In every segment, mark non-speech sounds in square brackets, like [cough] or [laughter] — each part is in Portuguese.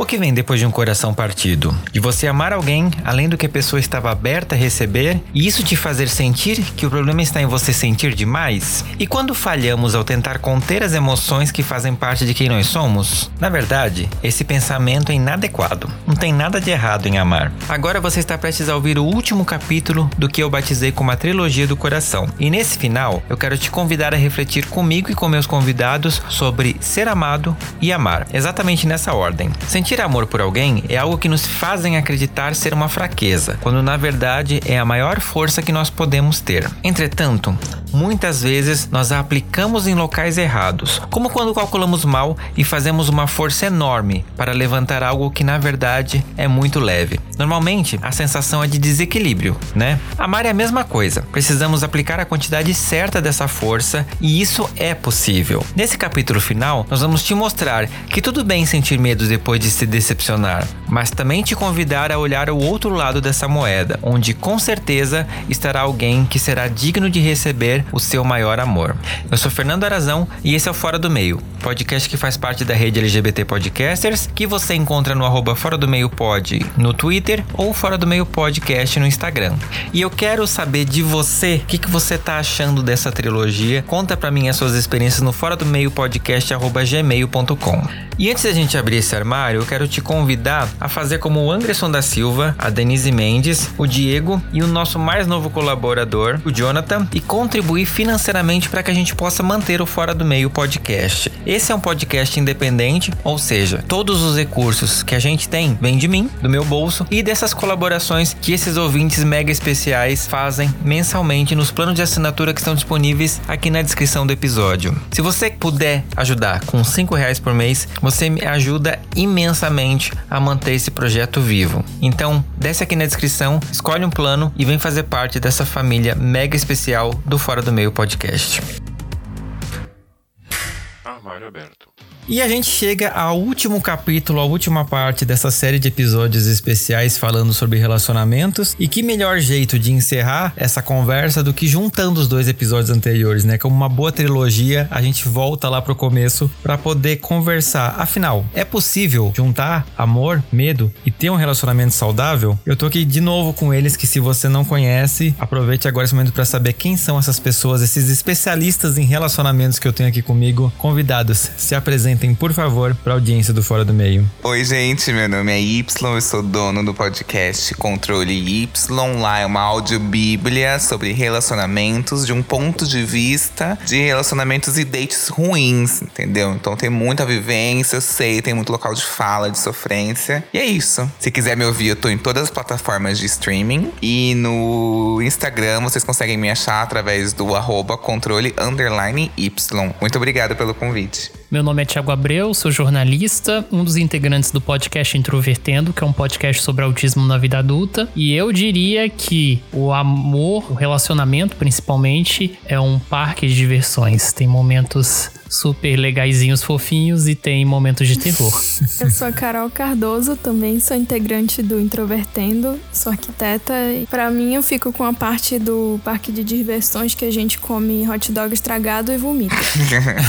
O que vem depois de um coração partido? De você amar alguém além do que a pessoa estava aberta a receber e isso te fazer sentir que o problema está em você sentir demais? E quando falhamos ao tentar conter as emoções que fazem parte de quem nós somos? Na verdade, esse pensamento é inadequado. Não tem nada de errado em amar. Agora você está prestes a ouvir o último capítulo do que eu batizei como a trilogia do coração. E nesse final, eu quero te convidar a refletir comigo e com meus convidados sobre ser amado e amar, exatamente nessa ordem. Sentir Sentir amor por alguém é algo que nos fazem acreditar ser uma fraqueza, quando na verdade é a maior força que nós podemos ter. Entretanto, muitas vezes nós a aplicamos em locais errados, como quando calculamos mal e fazemos uma força enorme para levantar algo que na verdade é muito leve. Normalmente, a sensação é de desequilíbrio, né? Amar é a mesma coisa. Precisamos aplicar a quantidade certa dessa força e isso é possível. Nesse capítulo final, nós vamos te mostrar que tudo bem sentir medo depois de se decepcionar, mas também te convidar a olhar o outro lado dessa moeda, onde com certeza estará alguém que será digno de receber o seu maior amor. Eu sou Fernando Arazão e esse é o Fora do Meio, podcast que faz parte da rede LGBT Podcasters, que você encontra no arroba Fora do Meio Pod no Twitter ou Fora do Meio Podcast no Instagram. E eu quero saber de você, o que, que você tá achando dessa trilogia? Conta para mim as suas experiências no fora do meio podcast arroba gmail.com. E antes da gente abrir esse armário, quero te convidar a fazer como o Anderson da Silva, a Denise Mendes, o Diego e o nosso mais novo colaborador, o Jonathan, e contribuir financeiramente para que a gente possa manter o Fora do Meio podcast. Esse é um podcast independente, ou seja, todos os recursos que a gente tem vêm de mim, do meu bolso e dessas colaborações que esses ouvintes mega especiais fazem mensalmente nos planos de assinatura que estão disponíveis aqui na descrição do episódio. Se você puder ajudar com 5 reais por mês, você me ajuda imensamente imensamente a manter esse projeto vivo. Então, desce aqui na descrição, escolhe um plano e vem fazer parte dessa família mega especial do Fora do Meio Podcast. Armário aberto. E a gente chega ao último capítulo, a última parte dessa série de episódios especiais falando sobre relacionamentos. E que melhor jeito de encerrar essa conversa do que juntando os dois episódios anteriores, né? Como uma boa trilogia, a gente volta lá pro começo para poder conversar. Afinal, é possível juntar amor, medo e ter um relacionamento saudável? Eu tô aqui de novo com eles que se você não conhece, aproveite agora esse momento para saber quem são essas pessoas, esses especialistas em relacionamentos que eu tenho aqui comigo. Convidados, se apresentem apresentem, por favor, para a audiência do Fora do Meio. Oi, gente, meu nome é Y, eu sou dono do podcast Controle Y. Lá é uma audiobíblia sobre relacionamentos de um ponto de vista de relacionamentos e dates ruins, entendeu? Então tem muita vivência, eu sei, tem muito local de fala, de sofrência. E é isso. Se quiser me ouvir, eu tô em todas as plataformas de streaming. E no Instagram vocês conseguem me achar através do arroba controle underline Y. Muito obrigado pelo convite. Meu nome é Thiago Abreu, sou jornalista, um dos integrantes do podcast Introvertendo, que é um podcast sobre autismo na vida adulta. E eu diria que o amor, o relacionamento principalmente, é um parque de diversões. Tem momentos super legaisinhos, fofinhos e tem momentos de terror. [laughs] Eu sou a Carol Cardoso, também sou integrante do Introvertendo, sou arquiteta e para mim eu fico com a parte do parque de diversões que a gente come hot dog estragado e vomita.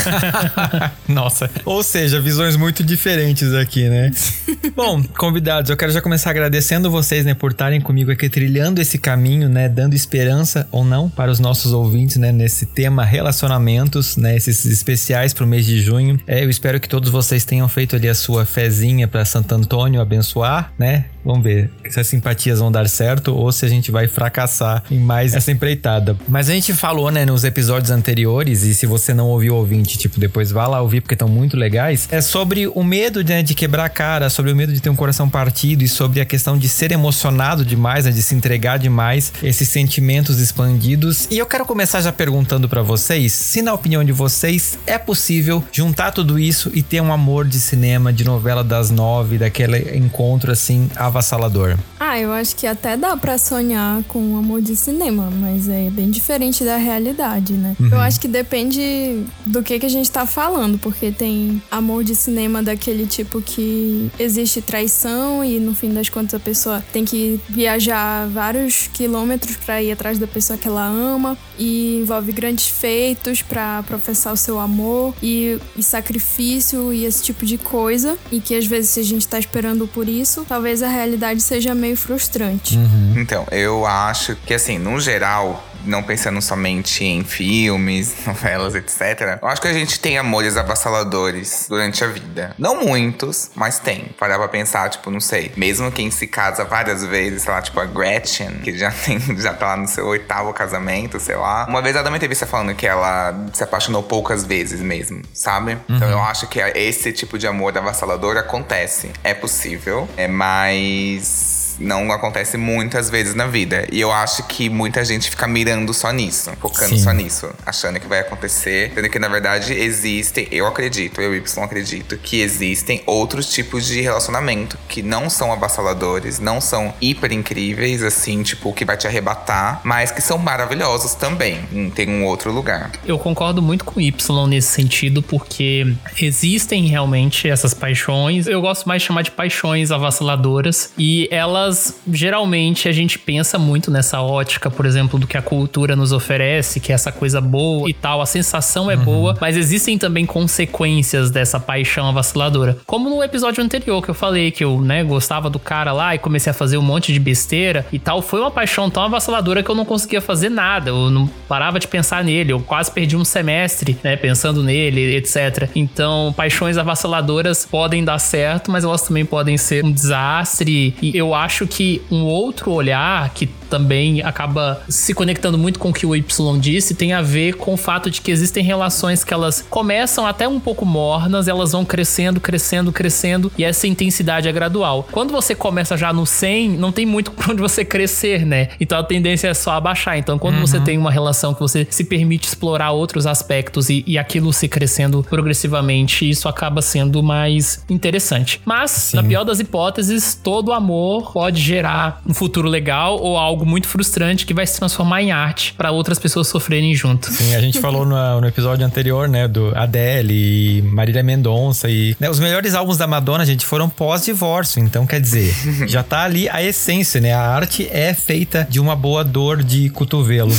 [laughs] Nossa, ou seja, visões muito diferentes aqui, né? [laughs] Bom, convidados, eu quero já começar agradecendo vocês, né, por estarem comigo aqui trilhando esse caminho, né, dando esperança ou não para os nossos ouvintes, né, nesse tema relacionamentos, né, esses especiais especiais para o mês de junho. É, eu espero que todos vocês tenham feito ali a sua fezinha para Santo Antônio abençoar, né? Vamos ver se as simpatias vão dar certo ou se a gente vai fracassar em mais essa empreitada. Mas a gente falou, né, nos episódios anteriores, e se você não ouviu ouvinte, tipo, depois vá lá ouvir porque estão muito legais, é sobre o medo né, de quebrar a cara, sobre o medo de ter um coração partido e sobre a questão de ser emocionado demais, né, de se entregar demais, esses sentimentos expandidos. E eu quero começar já perguntando para vocês se, na opinião de vocês, é possível juntar tudo isso e ter um amor de cinema, de novela das nove, daquele encontro assim, avassalador? Ah, eu acho que até dá para sonhar com um amor de cinema, mas é bem diferente da realidade, né? Uhum. Eu acho que depende do que, que a gente tá falando, porque tem amor de cinema daquele tipo que existe traição e no fim das contas a pessoa tem que viajar vários quilômetros para ir atrás da pessoa que ela ama e envolve grandes feitos para professar o seu amor e, e sacrifício e esse tipo de coisa e que às vezes se a gente tá esperando por isso, talvez a realidade seja meio frustrante. Uhum. Então, eu acho que assim, no geral, não pensando somente em filmes, [laughs] novelas, etc. Eu acho que a gente tem amores avassaladores durante a vida. Não muitos, mas tem. Parar pra pensar, tipo, não sei. Mesmo quem se casa várias vezes, sei lá, tipo a Gretchen, que já [laughs] tem, já tá lá no seu oitavo casamento, sei lá. Uma vez ela deu uma entrevista falando que ela se apaixonou poucas vezes mesmo, sabe? Então, uhum. Então eu acho que esse tipo de amor avassalador acontece. É possível, é mais não acontece muitas vezes na vida. E eu acho que muita gente fica mirando só nisso, focando Sim. só nisso, achando que vai acontecer, sendo que na verdade existem, eu acredito, eu Y acredito, que existem outros tipos de relacionamento que não são avassaladores, não são hiper incríveis, assim, tipo, que vai te arrebatar, mas que são maravilhosos também, em um outro lugar. Eu concordo muito com Y nesse sentido, porque existem realmente essas paixões. Eu gosto mais de chamar de paixões avassaladoras, e elas geralmente a gente pensa muito nessa ótica, por exemplo, do que a cultura nos oferece, que é essa coisa boa e tal, a sensação é uhum. boa, mas existem também consequências dessa paixão avassaladora. Como no episódio anterior que eu falei que eu, né, gostava do cara lá e comecei a fazer um monte de besteira e tal, foi uma paixão tão avassaladora que eu não conseguia fazer nada, eu não parava de pensar nele, eu quase perdi um semestre, né, pensando nele, etc. Então, paixões avassaladoras podem dar certo, mas elas também podem ser um desastre e eu acho acho que um outro olhar que também acaba se conectando muito com o que o Y disse tem a ver com o fato de que existem relações que elas começam até um pouco mornas, elas vão crescendo, crescendo, crescendo e essa intensidade é gradual. Quando você começa já no 100, não tem muito [laughs] pra onde você crescer, né? Então a tendência é só abaixar. Então quando uhum. você tem uma relação que você se permite explorar outros aspectos e, e aquilo se crescendo progressivamente, isso acaba sendo mais interessante. Mas, Sim. na pior das hipóteses, todo amor pode gerar um futuro legal ou algo muito frustrante que vai se transformar em arte para outras pessoas sofrerem junto. Sim, a gente falou no, no, episódio anterior, né, do Adele e Marília Mendonça e né, os melhores álbuns da Madonna, gente, foram pós-divórcio, então quer dizer, [laughs] já tá ali a essência, né? A arte é feita de uma boa dor de cotovelo.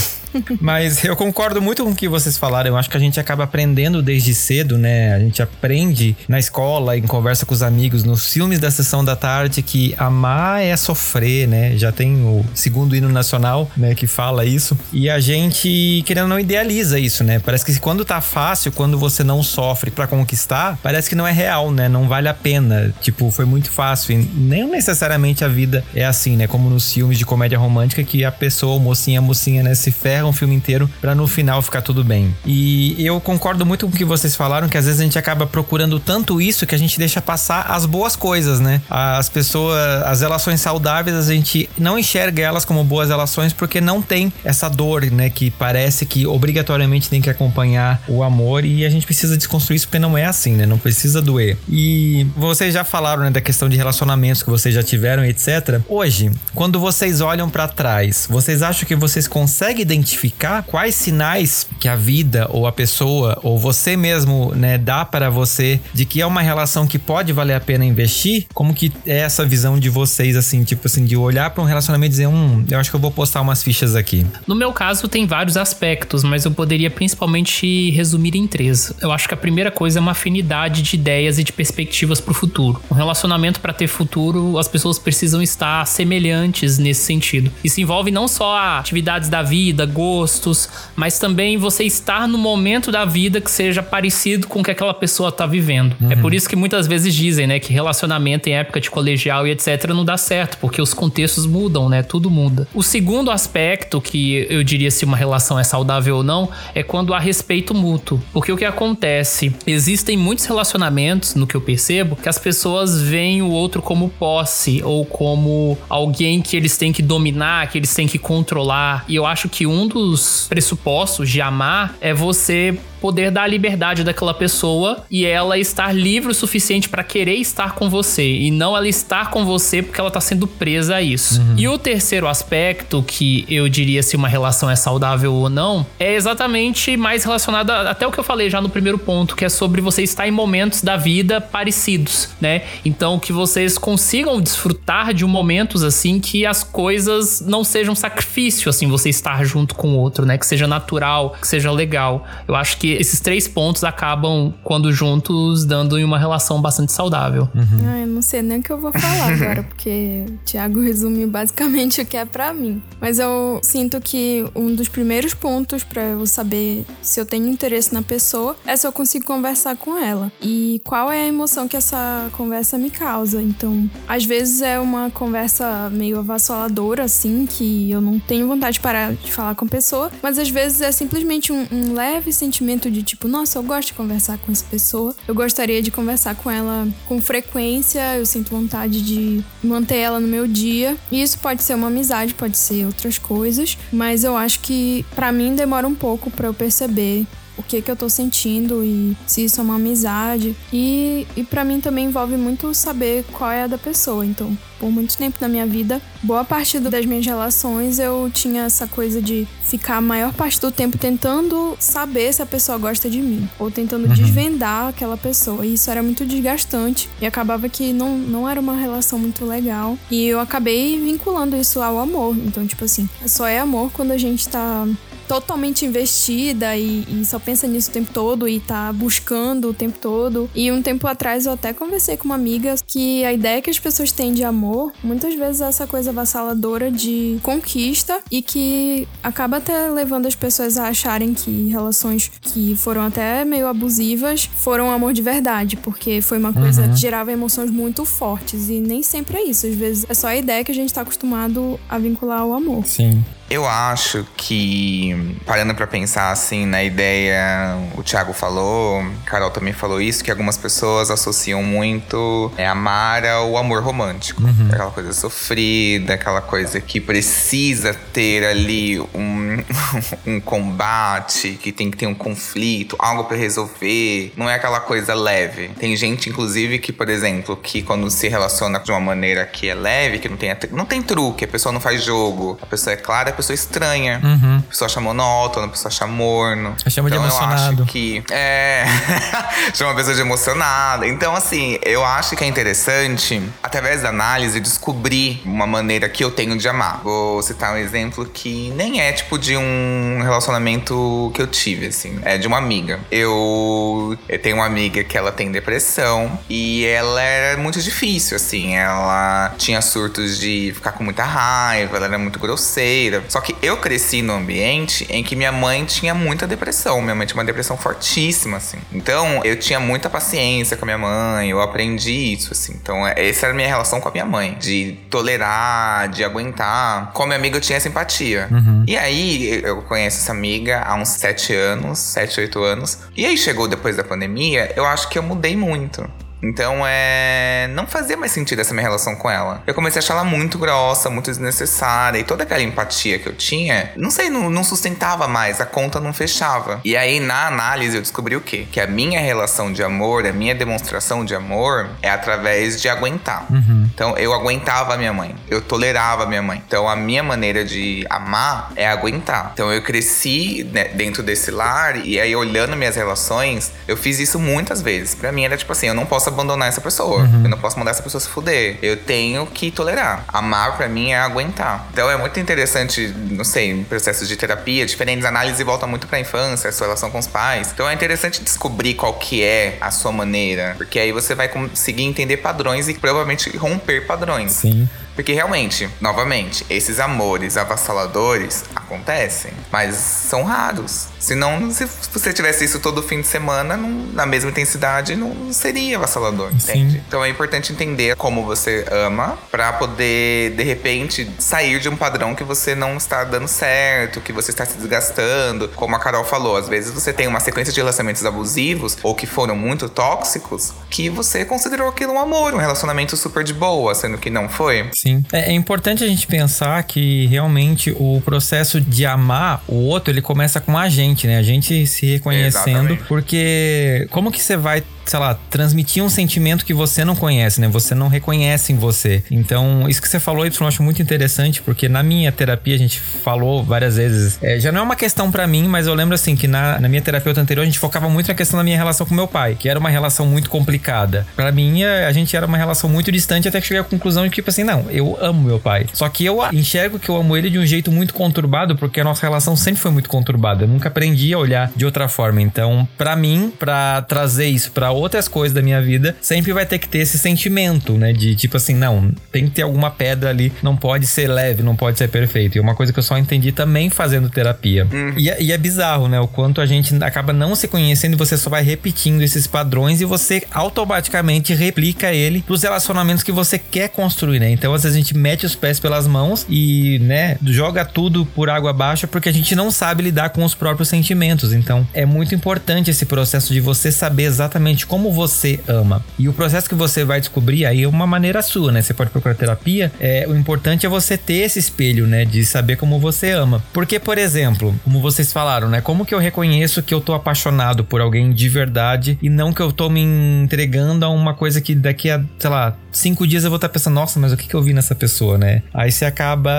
Mas eu concordo muito com o que vocês falaram. Eu acho que a gente acaba aprendendo desde cedo, né? A gente aprende na escola, em conversa com os amigos, nos filmes da sessão da tarde, que amar é sofrer, né? Já tem o segundo hino nacional, né, que fala isso. E a gente, querendo não, idealiza isso, né? Parece que quando tá fácil, quando você não sofre para conquistar, parece que não é real, né? Não vale a pena. Tipo, foi muito fácil. E nem necessariamente a vida é assim, né? Como nos filmes de comédia romântica, que a pessoa, mocinha, mocinha, né, se ferra um filme inteiro para no final ficar tudo bem. E eu concordo muito com o que vocês falaram, que às vezes a gente acaba procurando tanto isso que a gente deixa passar as boas coisas, né? As pessoas, as relações saudáveis, a gente não enxerga elas como boas relações porque não tem essa dor, né? Que parece que obrigatoriamente tem que acompanhar o amor e a gente precisa desconstruir isso porque não é assim, né? Não precisa doer. E vocês já falaram, né, da questão de relacionamentos que vocês já tiveram, etc. Hoje, quando vocês olham para trás, vocês acham que vocês conseguem identificar identificar quais sinais que a vida ou a pessoa ou você mesmo, né, dá para você de que é uma relação que pode valer a pena investir? Como que é essa visão de vocês assim, tipo assim, de olhar para um relacionamento e dizer, hum, eu acho que eu vou postar umas fichas aqui. No meu caso tem vários aspectos, mas eu poderia principalmente resumir em três. Eu acho que a primeira coisa é uma afinidade de ideias e de perspectivas para o futuro. Um relacionamento para ter futuro, as pessoas precisam estar semelhantes nesse sentido. Isso envolve não só atividades da vida, gostos, mas também você estar no momento da vida que seja parecido com o que aquela pessoa tá vivendo. É uhum. É por isso que muitas vezes dizem, né, que relacionamento em época de colegial e etc não dá certo, porque os contextos mudam, né? Tudo muda. O segundo aspecto que eu diria se uma relação é saudável ou não é quando há respeito mútuo. Porque o que acontece? Existem muitos relacionamentos, no que eu percebo, que as pessoas veem o outro como posse ou como alguém que eles têm que dominar, que eles têm que controlar. E eu acho que um dos pressupostos de amar é você poder dar a liberdade daquela pessoa e ela estar livre o suficiente para querer estar com você e não ela estar com você porque ela tá sendo presa a isso. Uhum. E o terceiro aspecto que eu diria se uma relação é saudável ou não é exatamente mais relacionado a, até o que eu falei já no primeiro ponto, que é sobre você estar em momentos da vida parecidos, né? Então que vocês consigam desfrutar de momentos assim que as coisas não sejam sacrifício assim você estar junto com o outro, né? Que seja natural, que seja legal. Eu acho que esses três pontos acabam quando juntos dando em uma relação bastante saudável. Uhum. Ah, eu não sei nem o que eu vou falar [laughs] agora, porque o Thiago resumiu basicamente o que é para mim. Mas eu sinto que um dos primeiros pontos para eu saber se eu tenho interesse na pessoa é se eu consigo conversar com ela e qual é a emoção que essa conversa me causa. Então, às vezes é uma conversa meio avassaladora, assim, que eu não tenho vontade de parar de falar com a pessoa, mas às vezes é simplesmente um, um leve sentimento de tipo, nossa, eu gosto de conversar com essa pessoa, eu gostaria de conversar com ela com frequência, eu sinto vontade de manter ela no meu dia. E isso pode ser uma amizade, pode ser outras coisas, mas eu acho que para mim demora um pouco para eu perceber o que que eu tô sentindo e se isso é uma amizade. E, e para mim também envolve muito saber qual é a da pessoa. Então, por muito tempo na minha vida, boa parte das minhas relações eu tinha essa coisa de ficar a maior parte do tempo tentando saber se a pessoa gosta de mim ou tentando uhum. desvendar aquela pessoa. E isso era muito desgastante e acabava que não, não era uma relação muito legal. E eu acabei vinculando isso ao amor. Então, tipo assim, só é amor quando a gente tá totalmente investida e, e, só pensa nisso o tempo todo e tá buscando o tempo todo. E um tempo atrás eu até conversei com uma amiga que a ideia que as pessoas têm de amor muitas vezes é essa coisa avassaladora de conquista e que acaba até levando as pessoas a acharem que relações que foram até meio abusivas foram amor de verdade, porque foi uma coisa uhum. que gerava emoções muito fortes e nem sempre é isso. Às vezes é só a ideia que a gente tá acostumado a vincular ao amor. Sim. Eu acho que, parando para pensar assim na ideia, o Thiago falou, Carol também falou isso, que algumas pessoas associam muito é, amar ao amor romântico. Uhum. Aquela coisa sofrida, aquela coisa que precisa ter ali um, [laughs] um combate, que tem que ter um conflito, algo para resolver. Não é aquela coisa leve. Tem gente, inclusive, que, por exemplo, que quando se relaciona de uma maneira que é leve, que não tem, não tem truque, a pessoa não faz jogo, a pessoa é clara, a pessoa estranha. Uhum. A pessoa acha monótono, a pessoa acha morno. Eu chamo então, de emocionado. Eu acho que. É. [laughs] chama a pessoa de emocionada. Então, assim, eu acho que é interessante, através da análise, descobrir uma maneira que eu tenho de amar. Vou citar um exemplo que nem é tipo de um relacionamento que eu tive, assim. É de uma amiga. Eu, eu tenho uma amiga que ela tem depressão e ela era muito difícil, assim. Ela tinha surtos de ficar com muita raiva, ela era muito grosseira. Só que eu cresci num ambiente em que minha mãe tinha muita depressão. Minha mãe tinha uma depressão fortíssima, assim. Então, eu tinha muita paciência com a minha mãe, eu aprendi isso, assim. Então, é, essa era a minha relação com a minha mãe. De tolerar, de aguentar. Com a minha amiga, eu tinha simpatia. Uhum. E aí, eu conheço essa amiga há uns sete anos, sete, oito anos. E aí, chegou depois da pandemia, eu acho que eu mudei muito. Então, é. Não fazia mais sentido essa minha relação com ela. Eu comecei a achar ela muito grossa, muito desnecessária. E toda aquela empatia que eu tinha, não sei, não, não sustentava mais. A conta não fechava. E aí, na análise, eu descobri o quê? Que a minha relação de amor, a minha demonstração de amor é através de aguentar. Uhum. Então, eu aguentava a minha mãe. Eu tolerava a minha mãe. Então, a minha maneira de amar é aguentar. Então, eu cresci né, dentro desse lar. E aí, olhando minhas relações, eu fiz isso muitas vezes. Para mim, era tipo assim: eu não posso abandonar essa pessoa. Uhum. Eu não posso mandar essa pessoa se fuder. Eu tenho que tolerar. Amar para mim é aguentar. Então é muito interessante, não sei, processos de terapia, diferentes análises volta muito pra infância, a sua relação com os pais. Então é interessante descobrir qual que é a sua maneira, porque aí você vai conseguir entender padrões e provavelmente romper padrões. Sim. Porque realmente, novamente, esses amores avassaladores acontecem, mas são raros. Senão, se você tivesse isso todo fim de semana, não, na mesma intensidade, não seria avassalador, entende? Sim. Então é importante entender como você ama para poder, de repente, sair de um padrão que você não está dando certo, que você está se desgastando. Como a Carol falou, às vezes você tem uma sequência de relacionamentos abusivos ou que foram muito tóxicos que você considerou aquilo um amor, um relacionamento super de boa, sendo que não foi. Sim. É, é importante a gente pensar que realmente o processo de amar o outro, ele começa com a gente, né? A gente se reconhecendo, Exatamente. porque como que você vai sei lá, transmitir um sentimento que você não conhece, né? Você não reconhece em você. Então, isso que você falou, Y, eu acho muito interessante, porque na minha terapia a gente falou várias vezes. É, já não é uma questão para mim, mas eu lembro assim que na, na minha terapeuta anterior a gente focava muito na questão da minha relação com meu pai, que era uma relação muito complicada. Para mim, a gente era uma relação muito distante até que cheguei à conclusão de que, tipo assim, não, eu amo meu pai. Só que eu enxergo que eu amo ele de um jeito muito conturbado, porque a nossa relação sempre foi muito conturbada. Eu nunca aprendi a olhar de outra forma. Então, para mim, para trazer isso para outras coisas da minha vida, sempre vai ter que ter esse sentimento, né? De tipo assim, não, tem que ter alguma pedra ali, não pode ser leve, não pode ser perfeito. E é uma coisa que eu só entendi também fazendo terapia. E, é- e é bizarro, né? O quanto a gente acaba não se conhecendo e você só vai repetindo esses padrões e você automaticamente replica ele pros relacionamentos que você quer construir, né? Então, às vezes a gente mete os pés pelas mãos e, né, joga tudo por água abaixo porque a gente não sabe lidar com os próprios sentimentos. Então, é muito importante esse processo de você saber exatamente como você ama. E o processo que você vai descobrir aí é uma maneira sua, né? Você pode procurar terapia. É, o importante é você ter esse espelho, né? De saber como você ama. Porque, por exemplo, como vocês falaram, né? Como que eu reconheço que eu tô apaixonado por alguém de verdade e não que eu tô me entregando a uma coisa que daqui a, sei lá, cinco dias eu vou estar pensando, nossa, mas o que, que eu vi nessa pessoa, né? Aí você acaba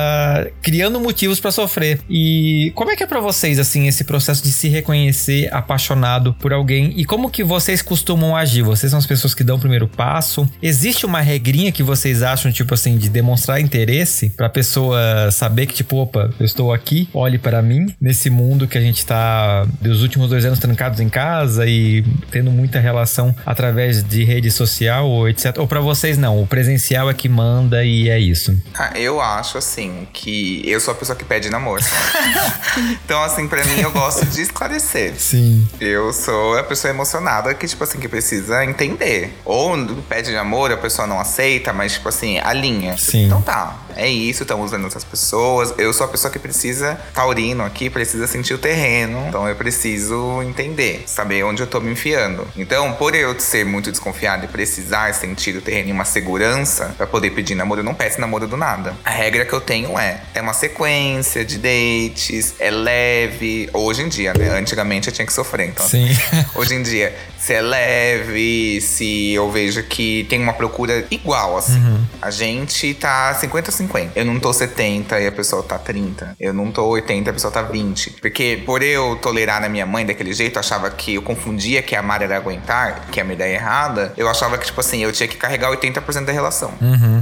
criando motivos pra sofrer. E como é que é pra vocês, assim, esse processo de se reconhecer apaixonado por alguém? E como que vocês costumam agir? Vocês são as pessoas que dão o primeiro passo? Existe uma regrinha que vocês acham, tipo assim, de demonstrar interesse pra pessoa saber que, tipo, opa, eu estou aqui, olhe para mim, nesse mundo que a gente tá, dos últimos dois anos trancados em casa e tendo muita relação através de rede social ou etc. Ou pra vocês não, o presencial é que manda e é isso. Ah, eu acho, assim, que eu sou a pessoa que pede namoro. [laughs] então, assim, pra mim, eu gosto de esclarecer. Sim. Eu sou a pessoa emocionada que, tipo assim, que precisa entender. Ou pede namoro, a pessoa não aceita, mas, tipo assim, alinha. Sim. Então tá, é isso, estão usando outras pessoas. Eu sou a pessoa que precisa, taurino aqui, precisa sentir o terreno. Então eu preciso entender, saber onde eu tô me enfiando. Então, por eu ser muito desconfiado e precisar sentir o terreno e uma segurança pra poder pedir namoro, eu não peço namoro do nada. A regra que eu tenho é, é uma sequência de dates, é leve. Hoje em dia, né? Antigamente eu tinha que sofrer, então. Sim. Hoje em dia, se é leve, se eu vejo que tem uma procura igual, assim. A gente tá 50-50. Eu não tô 70 e a pessoa tá 30. Eu não tô 80 e a pessoa tá 20. Porque por eu tolerar na minha mãe daquele jeito, eu achava que eu confundia que amar era aguentar, que é uma ideia errada. Eu achava que, tipo assim, eu tinha que carregar 80% da relação.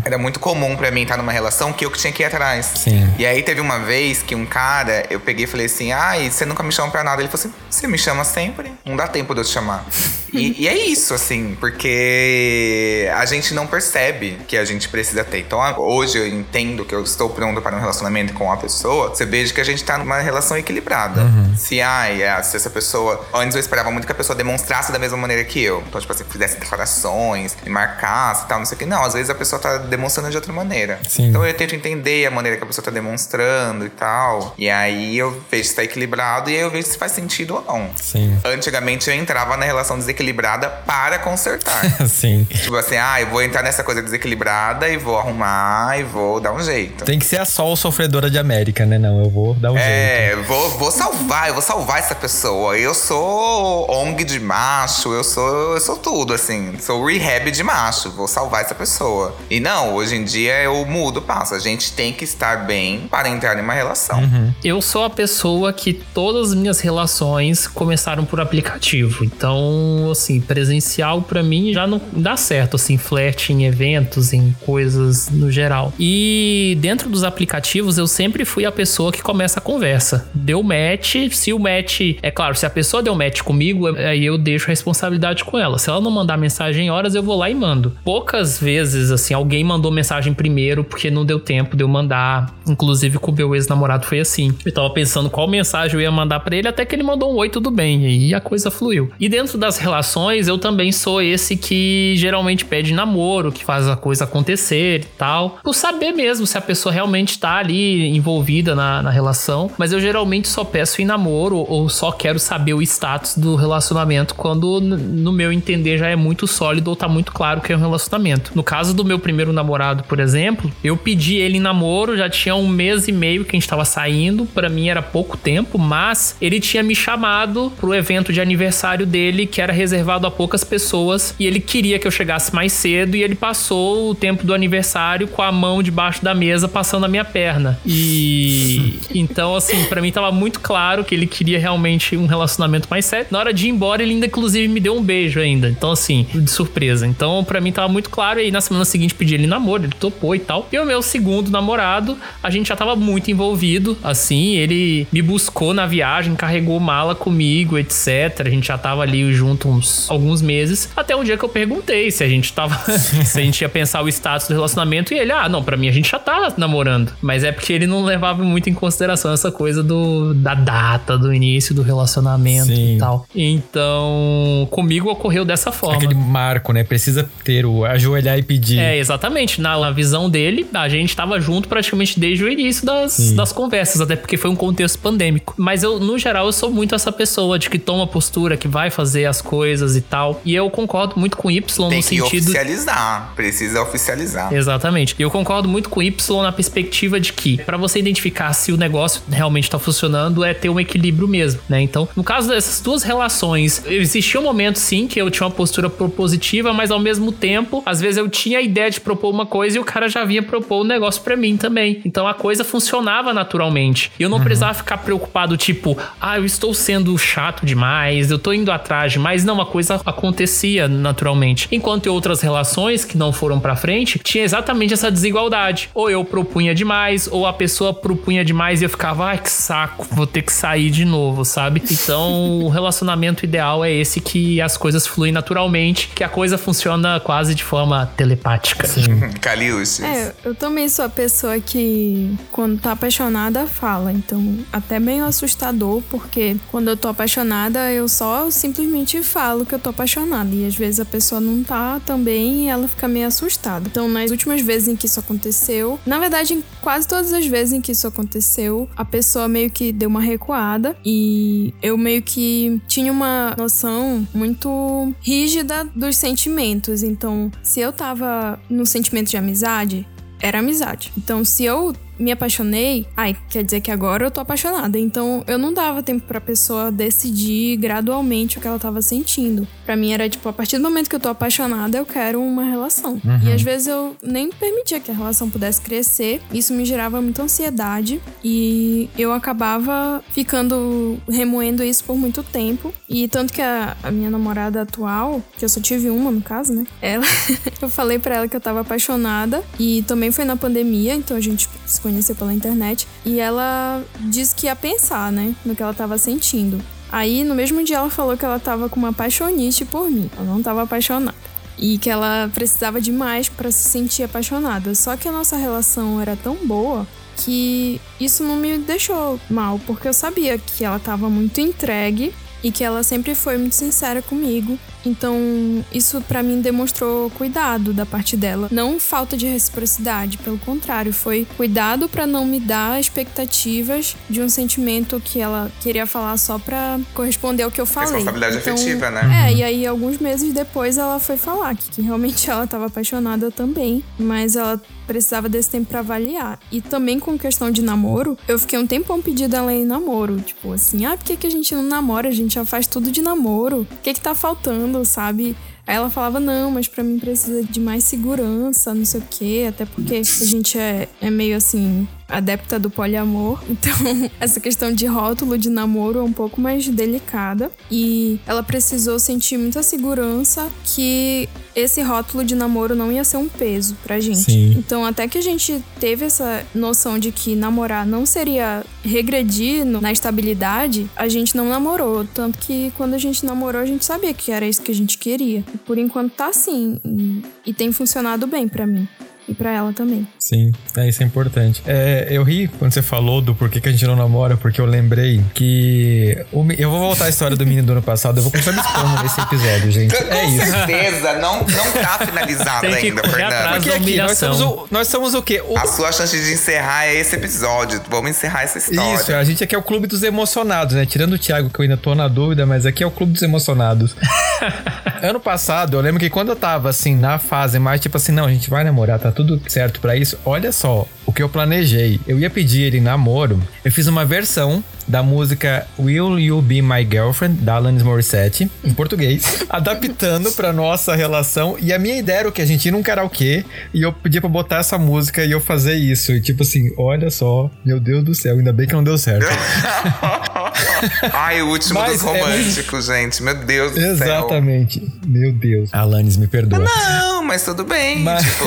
Era muito comum pra mim estar numa relação que eu que tinha que ir atrás. Sim. E aí teve uma vez que um cara, eu peguei e falei assim: ai, você nunca me chama pra nada. Ele falou assim: você me chama sempre. Não dá tempo de eu te chamar. [laughs] E, e é isso, assim, porque a gente não percebe que a gente precisa ter. Então, hoje eu entendo que eu estou pronto para um relacionamento com a pessoa. Você veja que a gente tá numa relação equilibrada. Se, ai, é, se essa pessoa. Antes eu esperava muito que a pessoa demonstrasse da mesma maneira que eu. Então, tipo assim, fizesse declarações, me marcasse e tal, não sei o que. Não, às vezes a pessoa tá demonstrando de outra maneira. Sim. Então eu tento entender a maneira que a pessoa tá demonstrando e tal. E aí eu vejo se tá equilibrado e aí eu vejo se faz sentido ou não. Sim. Antigamente eu entrava na relação desequilibrada para consertar. [laughs] Sim. tipo assim, ah, eu vou entrar nessa coisa desequilibrada e vou arrumar e vou dar um jeito. Tem que ser a Sol sofredora de América, né? Não, eu vou dar um jeito. É, vou, vou salvar, eu vou salvar essa pessoa. Eu sou ONG de macho, eu sou, eu sou tudo, assim. Sou rehab de macho, vou salvar essa pessoa. E não, hoje em dia eu mudo, passo. A gente tem que estar bem para entrar em uma relação. Eu sou a pessoa que todas as minhas relações começaram por aplicativo. Então, assim, presencial pra mim já não dá certo, assim, flerte em eventos, em coisas no geral. E dentro dos aplicativos, eu sempre fui a pessoa que começa a conversa. Deu match, se o match, é claro, se a pessoa deu match comigo, aí eu deixo a responsabilidade com ela. Se ela não mandar mensagem em horas, eu vou lá e mando. Poucas vezes, assim, alguém mandou mensagem primeiro porque não deu tempo de eu mandar. Inclusive com o meu ex-namorado foi assim. Eu tava pensando qual mensagem eu ia mandar pra ele, até que ele mandou um oi, tudo bem. E a coisa fluiu. E dentro das relações relações, eu também sou esse que geralmente pede namoro, que faz a coisa acontecer e tal. Por saber mesmo se a pessoa realmente tá ali envolvida na, na relação. Mas eu geralmente só peço em namoro ou só quero saber o status do relacionamento quando, no meu entender, já é muito sólido ou tá muito claro que é um relacionamento. No caso do meu primeiro namorado, por exemplo, eu pedi ele em namoro, já tinha um mês e meio que a gente tava saindo. para mim era pouco tempo, mas ele tinha me chamado pro evento de aniversário dele, que era reservado a poucas pessoas, e ele queria que eu chegasse mais cedo e ele passou o tempo do aniversário com a mão debaixo da mesa passando a minha perna. E [laughs] então assim, para mim tava muito claro que ele queria realmente um relacionamento mais sério. Na hora de ir embora, ele ainda inclusive me deu um beijo ainda. Então assim, de surpresa. Então para mim tava muito claro e aí na semana seguinte pedi ele namoro, ele topou e tal. E o meu segundo namorado, a gente já tava muito envolvido, assim, ele me buscou na viagem, carregou mala comigo, etc. A gente já tava ali junto uns alguns meses, até um dia que eu perguntei se a gente tava [laughs] se a gente ia pensar o status do relacionamento e ele, ah, não, para mim a gente já tá namorando. Mas é porque ele não levava muito em consideração essa coisa do da data do início do relacionamento Sim. e tal. Então, comigo ocorreu dessa forma. Aquele marco, né? Precisa ter o ajoelhar e pedir. É, exatamente. Na, na visão dele, a gente tava junto praticamente desde o início das, das conversas, até porque foi um contexto pandêmico. Mas eu, no geral, eu sou muito essa pessoa de que toma postura, que vai fazer as coisas e tal. E eu concordo muito com Y Tem no sentido. oficializar. Precisa oficializar. Exatamente. E eu concordo muito com Y na perspectiva de que, para você identificar se o negócio realmente tá funcionando, é ter um equilíbrio mesmo, né? Então, no caso dessas duas relações, existia um momento sim que eu tinha uma postura propositiva, mas ao mesmo tempo, às vezes eu tinha a ideia de propor uma coisa e o cara já vinha propor um negócio para mim também. Então a coisa funcionava naturalmente. E eu não uhum. precisava ficar preocupado, tipo, ah, eu estou sendo chato demais, eu tô indo atrás demais. Não, a coisa acontecia naturalmente. Enquanto em outras relações que não foram para frente, tinha exatamente essa desigualdade. Ou eu propunha demais, ou a pessoa propunha demais e eu ficava, ai, que saco, vou ter que sair de novo, sabe? Então, o relacionamento ideal é esse que as coisas fluem naturalmente, que a coisa funciona quase de forma telepática. Sim. [laughs] Caliuches. É, eu também sou a pessoa que, quando tá apaixonada, fala. Então, até meio assustador, porque quando eu tô apaixonada, eu só simplesmente falo que eu tô apaixonada. E às vezes a pessoa não tá também e ela fica meio assustada. Então, nas últimas vezes em que isso aconteceu, na verdade, em quase todas as vezes em que isso aconteceu, a pessoa meio que deu uma recuada e eu meio que tinha uma noção muito rígida dos sentimentos. Então, se eu tava no sentimento de amizade, era amizade. Então, se eu me apaixonei, ai, quer dizer que agora eu tô apaixonada. Então eu não dava tempo pra pessoa decidir gradualmente o que ela tava sentindo. Pra mim era tipo, a partir do momento que eu tô apaixonada, eu quero uma relação. Uhum. E às vezes eu nem permitia que a relação pudesse crescer. Isso me gerava muita ansiedade e eu acabava ficando remoendo isso por muito tempo. E tanto que a, a minha namorada atual, que eu só tive uma no caso, né? Ela, [laughs] eu falei para ela que eu tava apaixonada e também foi na pandemia, então a gente se conheceu pela internet. E ela disse que ia pensar, né, no que ela tava sentindo. Aí, no mesmo dia, ela falou que ela tava com uma paixonite por mim. Ela não tava apaixonada. E que ela precisava de mais para se sentir apaixonada. Só que a nossa relação era tão boa que isso não me deixou mal, porque eu sabia que ela tava muito entregue e que ela sempre foi muito sincera comigo então, isso para mim demonstrou cuidado da parte dela, não falta de reciprocidade, pelo contrário, foi cuidado para não me dar expectativas de um sentimento que ela queria falar só para corresponder ao que eu falei. Responsabilidade então, afetiva, né? É, e aí alguns meses depois ela foi falar que, que realmente ela estava apaixonada também, mas ela precisava desse tempo para avaliar. E também com questão de namoro, eu fiquei um tempão pedindo ela em namoro, tipo assim, ah, por que, que a gente não namora? A gente já faz tudo de namoro. O que que tá faltando? Sabe? Aí ela falava, não, mas para mim precisa de mais segurança, não sei o quê, até porque a gente é, é meio assim, adepta do poliamor, [laughs] então essa questão de rótulo de namoro é um pouco mais delicada e ela precisou sentir muita segurança que esse rótulo de namoro não ia ser um peso pra gente. Sim. Então, até que a gente teve essa noção de que namorar não seria regredir na estabilidade, a gente não namorou. Tanto que quando a gente namorou, a gente sabia que era isso que a gente queria. E por enquanto tá assim. E, e tem funcionado bem para mim. E para ela também. Sim, é, isso é importante. É, eu ri quando você falou do porquê que a gente não namora, porque eu lembrei que. O, eu vou voltar à história do menino do ano passado, eu vou começar me expondo nesse episódio, [laughs] gente. Com é isso. certeza, não, não tá finalizado Tem que ainda, Fernando. Porque aqui, nós somos o, nós somos o quê? O- A sua chance de encerrar é esse episódio. Vamos encerrar essa história. Isso, a gente aqui é o clube dos emocionados, né? Tirando o Thiago, que eu ainda tô na dúvida, mas aqui é o clube dos emocionados. [laughs] ano passado, eu lembro que quando eu tava, assim, na fase mais, tipo assim, não, a gente vai namorar, tá tudo certo pra isso. Olha só, o que eu planejei. Eu ia pedir ele namoro, eu fiz uma versão da música Will You Be My Girlfriend, da Alanis Morissette, em português, [laughs] adaptando pra nossa relação. E a minha ideia era o que? A gente ir num karaokê e eu pedia pra botar essa música e eu fazer isso. E tipo assim, olha só, meu Deus do céu, ainda bem que não deu certo. [laughs] Ai, o último Mas dos é- românticos, gente. Meu Deus do céu. Exatamente. Meu Deus. Alanis, me perdoa. Não, mas tudo bem. Mas- Tipo,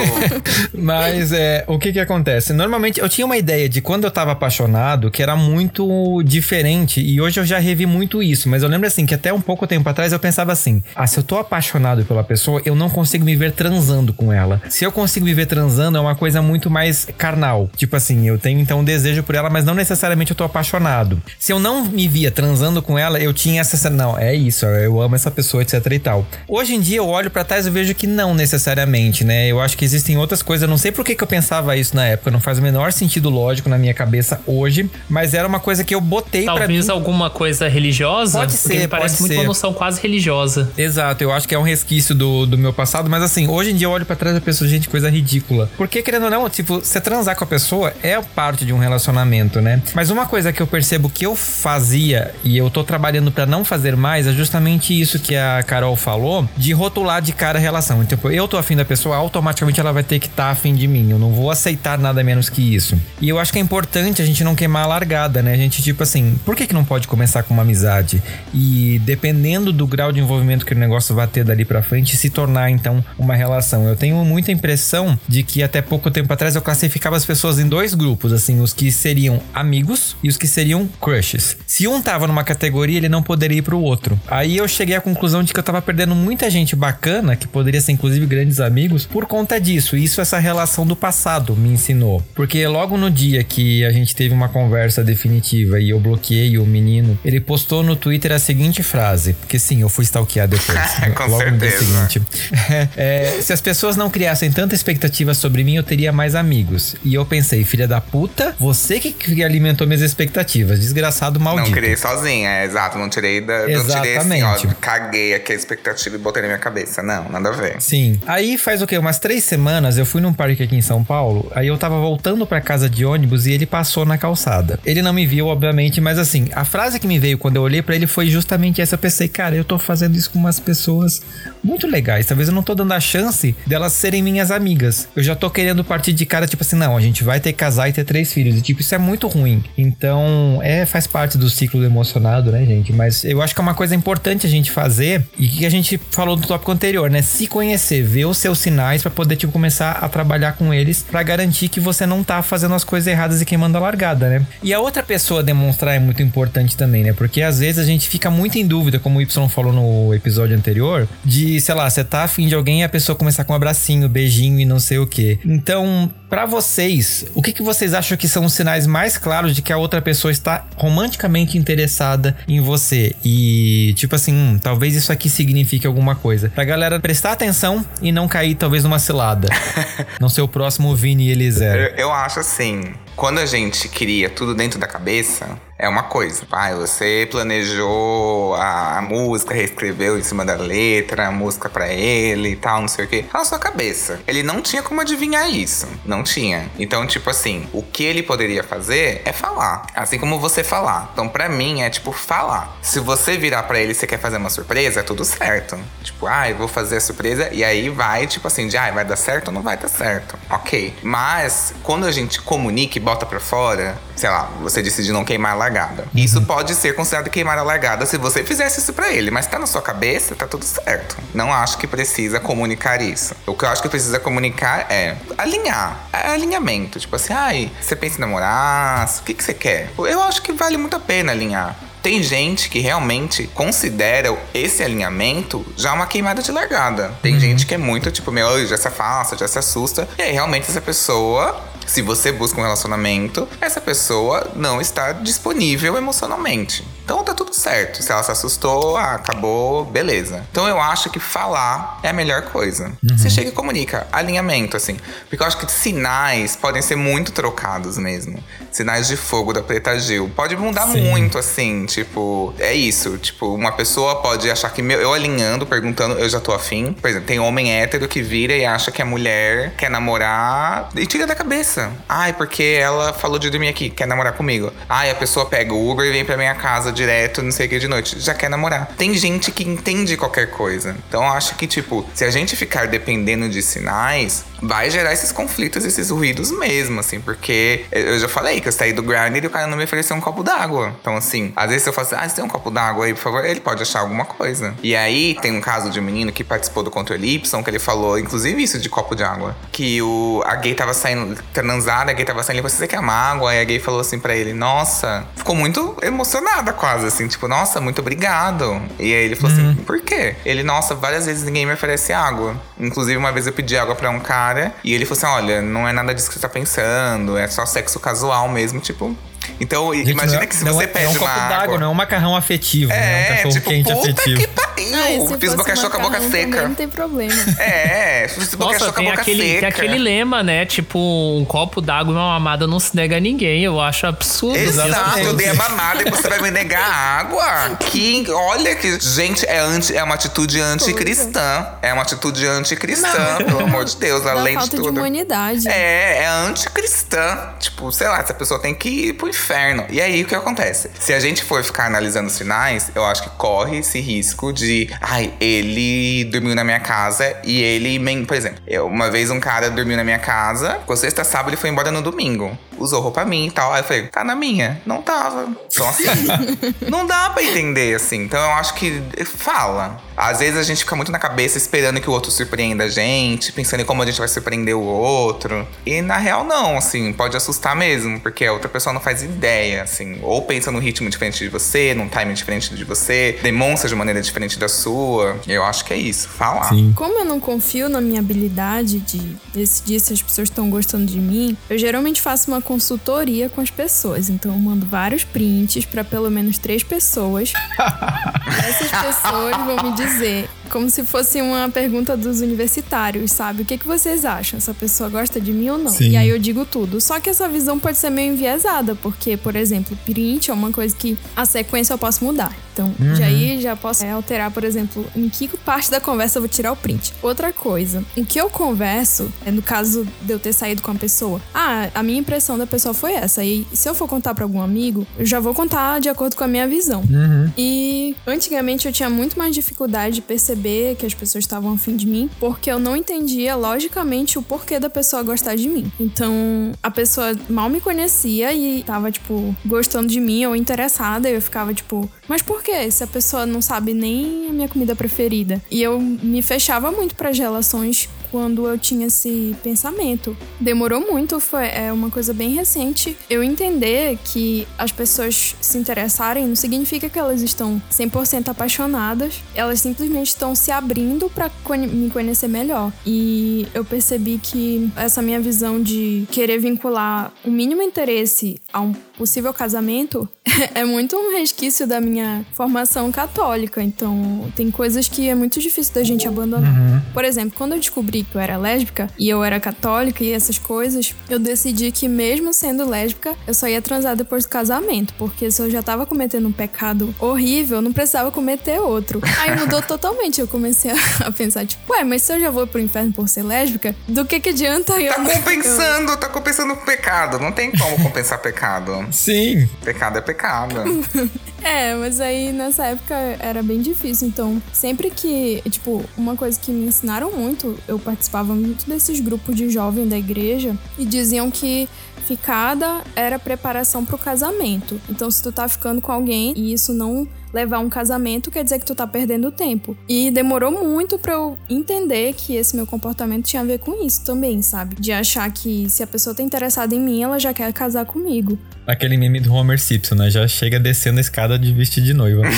[laughs] Mas é, o que que acontece? Normalmente eu tinha uma ideia de quando eu tava apaixonado que era muito diferente e hoje eu já revi muito isso, mas eu lembro assim que até um pouco tempo atrás eu pensava assim: "Ah, se eu tô apaixonado pela pessoa, eu não consigo me ver transando com ela. Se eu consigo me ver transando é uma coisa muito mais carnal. Tipo assim, eu tenho então um desejo por ela, mas não necessariamente eu tô apaixonado. Se eu não me via transando com ela, eu tinha essa não, é isso, eu amo essa pessoa, etc e tal. Hoje em dia eu olho pra trás e vejo que não necessariamente, né? Eu acho que existem outras coisas, eu não sei por que, que eu pensava isso na época, não faz o menor sentido lógico na minha cabeça hoje, mas era uma coisa que eu botei pra Talvez mim. alguma coisa religiosa? Pode ser, me parece pode muito ser. uma noção quase religiosa. Exato, eu acho que é um resquício do, do meu passado, mas assim, hoje em dia eu olho pra trás e penso, gente, coisa ridícula. Porque, querendo ou não, tipo, você transar com a pessoa é parte de um relacionamento, né? Mas uma coisa que eu percebo que eu fazia e eu tô trabalhando pra não fazer mais é justamente isso que a Carol falou, de rotular de cara a relação. Então, tipo, eu tô afim da pessoa, automaticamente ela vai ter que estar tá afim de mim. Eu não vou aceitar nada menos que isso. E eu acho que é importante a gente não queimar a largada, né? A gente, tipo assim, por que, que não pode começar com uma amizade? E dependendo do grau de envolvimento que o negócio vai ter dali pra frente, se tornar então uma relação. Eu tenho muita impressão de que até pouco tempo atrás eu classificava as pessoas em dois grupos, assim, os que seriam amigos e os que seriam crushes. Se um tava numa categoria, ele não poderia ir pro outro. Aí eu cheguei à conclusão de que eu tava perdendo muita gente bacana, que poderia ser inclusive grandes amigos, por conta disso. Isso essa relação do passado me ensinou. Porque logo no dia que a gente teve uma conversa definitiva e eu bloqueei o menino, ele postou no Twitter a seguinte frase, porque sim, eu fui stalkear [laughs] depois. Com logo no dia certeza. seguinte. [laughs] É, se as pessoas não criassem tanta expectativa sobre mim, eu teria mais amigos. E eu pensei, filha da puta, você que- alimentou minhas expectativas. Desgraçado não maldito. criei sozinha, é exato. Não tirei da. Não tirei assim, Exatamente. ó. Caguei aqui a expectativa e botei na minha cabeça. Não, nada a ver. Sim. Aí faz o quê? Umas três semanas eu fui num parque aqui em São Paulo. Aí eu tava voltando pra casa de ônibus e ele passou na calçada. Ele não me viu, obviamente, mas assim, a frase que me veio quando eu olhei pra ele foi justamente essa. Eu pensei, cara, eu tô fazendo isso com umas pessoas muito legais. Talvez eu não tô dando a chance delas serem minhas amigas. Eu já tô querendo partir de cara, tipo assim, não, a gente vai ter que casar e ter três filhos. E tipo, isso é muito ruim. Então, é, faz parte do ciclo do emocionado, né, gente? Mas eu acho que é uma coisa importante a gente fazer e que a gente falou no tópico anterior, né? Se conhecer, ver os seus sinais pra poder, tipo, começar a trabalhar com eles pra garantir que você não tá fazendo as coisas erradas e queimando a largada, né? E a outra pessoa demonstrar é muito importante também, né? Porque às vezes a gente fica muito em dúvida, como o Y falou no episódio anterior, de, sei lá, você tá afim de alguém e a pessoa começar com um abracinho, beijinho e não sei o quê. Então, pra vocês, o que, que vocês acham que são os sinais mais claros de que a outra pessoa está romanticamente interessada em você? E, tipo assim, hum, talvez isso aqui signifique alguma coisa. Pra galera prestar atenção e não cair, talvez, numa cilada. [laughs] não ser o próximo Vini e Eliezer. Eu, eu acho assim, quando a gente cria tudo dentro da cabeça, é uma coisa. Vai, você planejou a, a música, reescreveu em cima da letra, a música pra ele e tal, não sei o quê. Na sua cabeça. Ele não tinha como adivinhar isso. Não tinha. Então, tipo assim, o que ele poderia fazer é falar. Assim como você falar. Então, pra mim, é tipo falar. Se você virar pra ele e você quer fazer uma surpresa, é tudo certo. Tipo, ah, eu vou fazer a surpresa e aí vai, tipo assim, de ah, vai dar certo ou não vai dar certo. Ok. Mas quando a gente comunica e bota pra fora, sei lá, você decide não queimar a largada. Isso pode ser considerado queimar a largada se você fizesse isso pra ele, mas tá na sua cabeça, tá tudo certo. Não acho que precisa comunicar isso. O que eu acho que precisa comunicar é alinhar. É alinhamento. Tipo assim, ai, você pensa em namorar? O que, que você quer? Eu acho que vale muito a pena alinhar. Tem gente que realmente considera esse alinhamento já uma queimada de largada. Tem gente que é muito tipo, meu, já se afasta, já se assusta. E aí realmente essa pessoa se você busca um relacionamento, essa pessoa não está disponível emocionalmente. Então tá tudo certo. Se ela se assustou, ah, acabou, beleza. Então eu acho que falar é a melhor coisa. Uhum. Você chega e comunica. Alinhamento, assim. Porque eu acho que sinais podem ser muito trocados mesmo. Sinais de fogo da Preta Gil. Pode mudar Sim. muito, assim. Tipo, é isso. Tipo, uma pessoa pode achar que meu, eu alinhando, perguntando, eu já tô afim. Por exemplo, tem homem hétero que vira e acha que a mulher quer namorar e tira da cabeça. Ai, porque ela falou de dormir aqui, quer namorar comigo. Ai, a pessoa pega o Uber e vem pra minha casa direto, não sei o que de noite. Já quer namorar. Tem gente que entende qualquer coisa. Então acho que, tipo, se a gente ficar dependendo de sinais, vai gerar esses conflitos, esses ruídos mesmo, assim, porque eu já falei que eu saí do grind e o cara não me ofereceu um copo d'água. Então, assim, às vezes eu falo assim, ah, você tem um copo d'água aí, por favor? Ele pode achar alguma coisa. E aí tem um caso de um menino que participou do controle Y, que ele falou, inclusive, isso de copo de água. Que o, a gay tava saindo, transada, a gay tava saindo, ele falou, você quer uma água? Aí a gay falou assim pra ele, nossa, ficou muito emocionada quase, assim, tipo, nossa, muito obrigado. E aí ele falou assim, uhum. assim, por quê? Ele, nossa, várias vezes ninguém me oferece água. Inclusive, uma vez eu pedi água pra um cara e ele falou assim: olha, não é nada disso que você tá pensando, é só sexo casual mesmo, tipo, então, Gente, imagina é, que se você é, pede é um uma copo água... não é um macarrão afetivo, é, né? É um é, cachorro tipo, quente puta afetivo. que pariu! Ah, fiz cachorro com a boca seca. Não tem problema. [laughs] É, fiz Nossa, com a boca aquele, seca. Tem aquele lema, né? Tipo, um copo d'água e uma mamada não se nega a ninguém. Eu acho absurdo. Exato, eu dei a mamada e você vai me negar água. Que, olha que... Gente, é, anti, é uma atitude anticristã. É uma atitude anticristã, pelo amor de Deus, [laughs] além de tudo. falta de humanidade. É, é anticristã. Tipo, sei lá, essa pessoa tem que ir pro inferno. E aí, o que acontece? Se a gente for ficar analisando os sinais, eu acho que corre esse risco de, ai, ele dormiu na minha casa e ele, por exemplo, eu, uma vez um cara dormiu na minha casa, ficou sexta, sábado e foi embora no domingo. Usou roupa minha e tal. Aí eu falei, tá na minha? Não tava. Então assim, [laughs] não dá pra entender assim. Então eu acho que fala. Às vezes a gente fica muito na cabeça esperando que o outro surpreenda a gente, pensando em como a gente vai surpreender o outro. E na real, não, assim, pode assustar mesmo, porque a outra pessoa não faz ideia, assim. Ou pensa num ritmo diferente de você, num timing diferente de você, demonstra de maneira diferente da sua. Eu acho que é isso, falar. Sim. Como eu não confio na minha habilidade de decidir se as pessoas estão gostando de mim, eu geralmente faço uma consultoria com as pessoas. Então eu mando vários prints para pelo menos três pessoas. [laughs] Essas pessoas vão me dizer dizer, como se fosse uma pergunta dos universitários, sabe? O que, que vocês acham? Essa pessoa gosta de mim ou não? Sim. E aí eu digo tudo. Só que essa visão pode ser meio enviesada, porque, por exemplo, print é uma coisa que a sequência eu posso mudar. Então, uhum. já aí já posso é, alterar, por exemplo, em que parte da conversa eu vou tirar o print. Outra coisa, o que eu converso, é no caso de eu ter saído com a pessoa, ah, a minha impressão da pessoa foi essa. E se eu for contar para algum amigo, eu já vou contar de acordo com a minha visão. Uhum. E antigamente eu tinha muito mais dificuldade de perceber que as pessoas estavam afim de mim, porque eu não entendia logicamente o porquê da pessoa gostar de mim. Então, a pessoa mal me conhecia e tava, tipo, gostando de mim ou interessada, e eu ficava, tipo, mas por quê? Se a pessoa não sabe nem a minha comida preferida. E eu me fechava muito para as relações quando eu tinha esse pensamento. Demorou muito, foi é uma coisa bem recente. Eu entender que as pessoas se interessarem não significa que elas estão 100% apaixonadas, elas simplesmente estão se abrindo para me conhecer melhor. E eu percebi que essa minha visão de querer vincular o mínimo interesse a um possível casamento [laughs] é muito um resquício da minha formação católica. Então, tem coisas que é muito difícil da gente abandonar. Uhum. Por exemplo, quando eu descobri que eu era lésbica e eu era católica e essas coisas, eu decidi que mesmo sendo lésbica, eu só ia transar depois do casamento, porque se eu já tava cometendo um pecado horrível, eu não precisava cometer outro. Aí mudou [laughs] totalmente, eu comecei [laughs] a pensar tipo, ué, mas se eu já vou pro inferno por ser lésbica, do que que adianta eu... Tá compensando, tá compensando o pecado, não tem como compensar pecado. Sim. Pecado é pecado. [laughs] é, mas aí nessa época era bem difícil, então sempre que, tipo, uma coisa que me ensinaram muito, eu participava muito desses grupos de jovem da igreja e diziam que ficada era preparação para o casamento. Então, se tu tá ficando com alguém e isso não levar um casamento quer dizer que tu tá perdendo tempo. E demorou muito pra eu entender que esse meu comportamento tinha a ver com isso também, sabe? De achar que se a pessoa tá interessada em mim, ela já quer casar comigo. Aquele meme do Homer Simpson, né? Já chega descendo a escada de vestir de noiva. [laughs]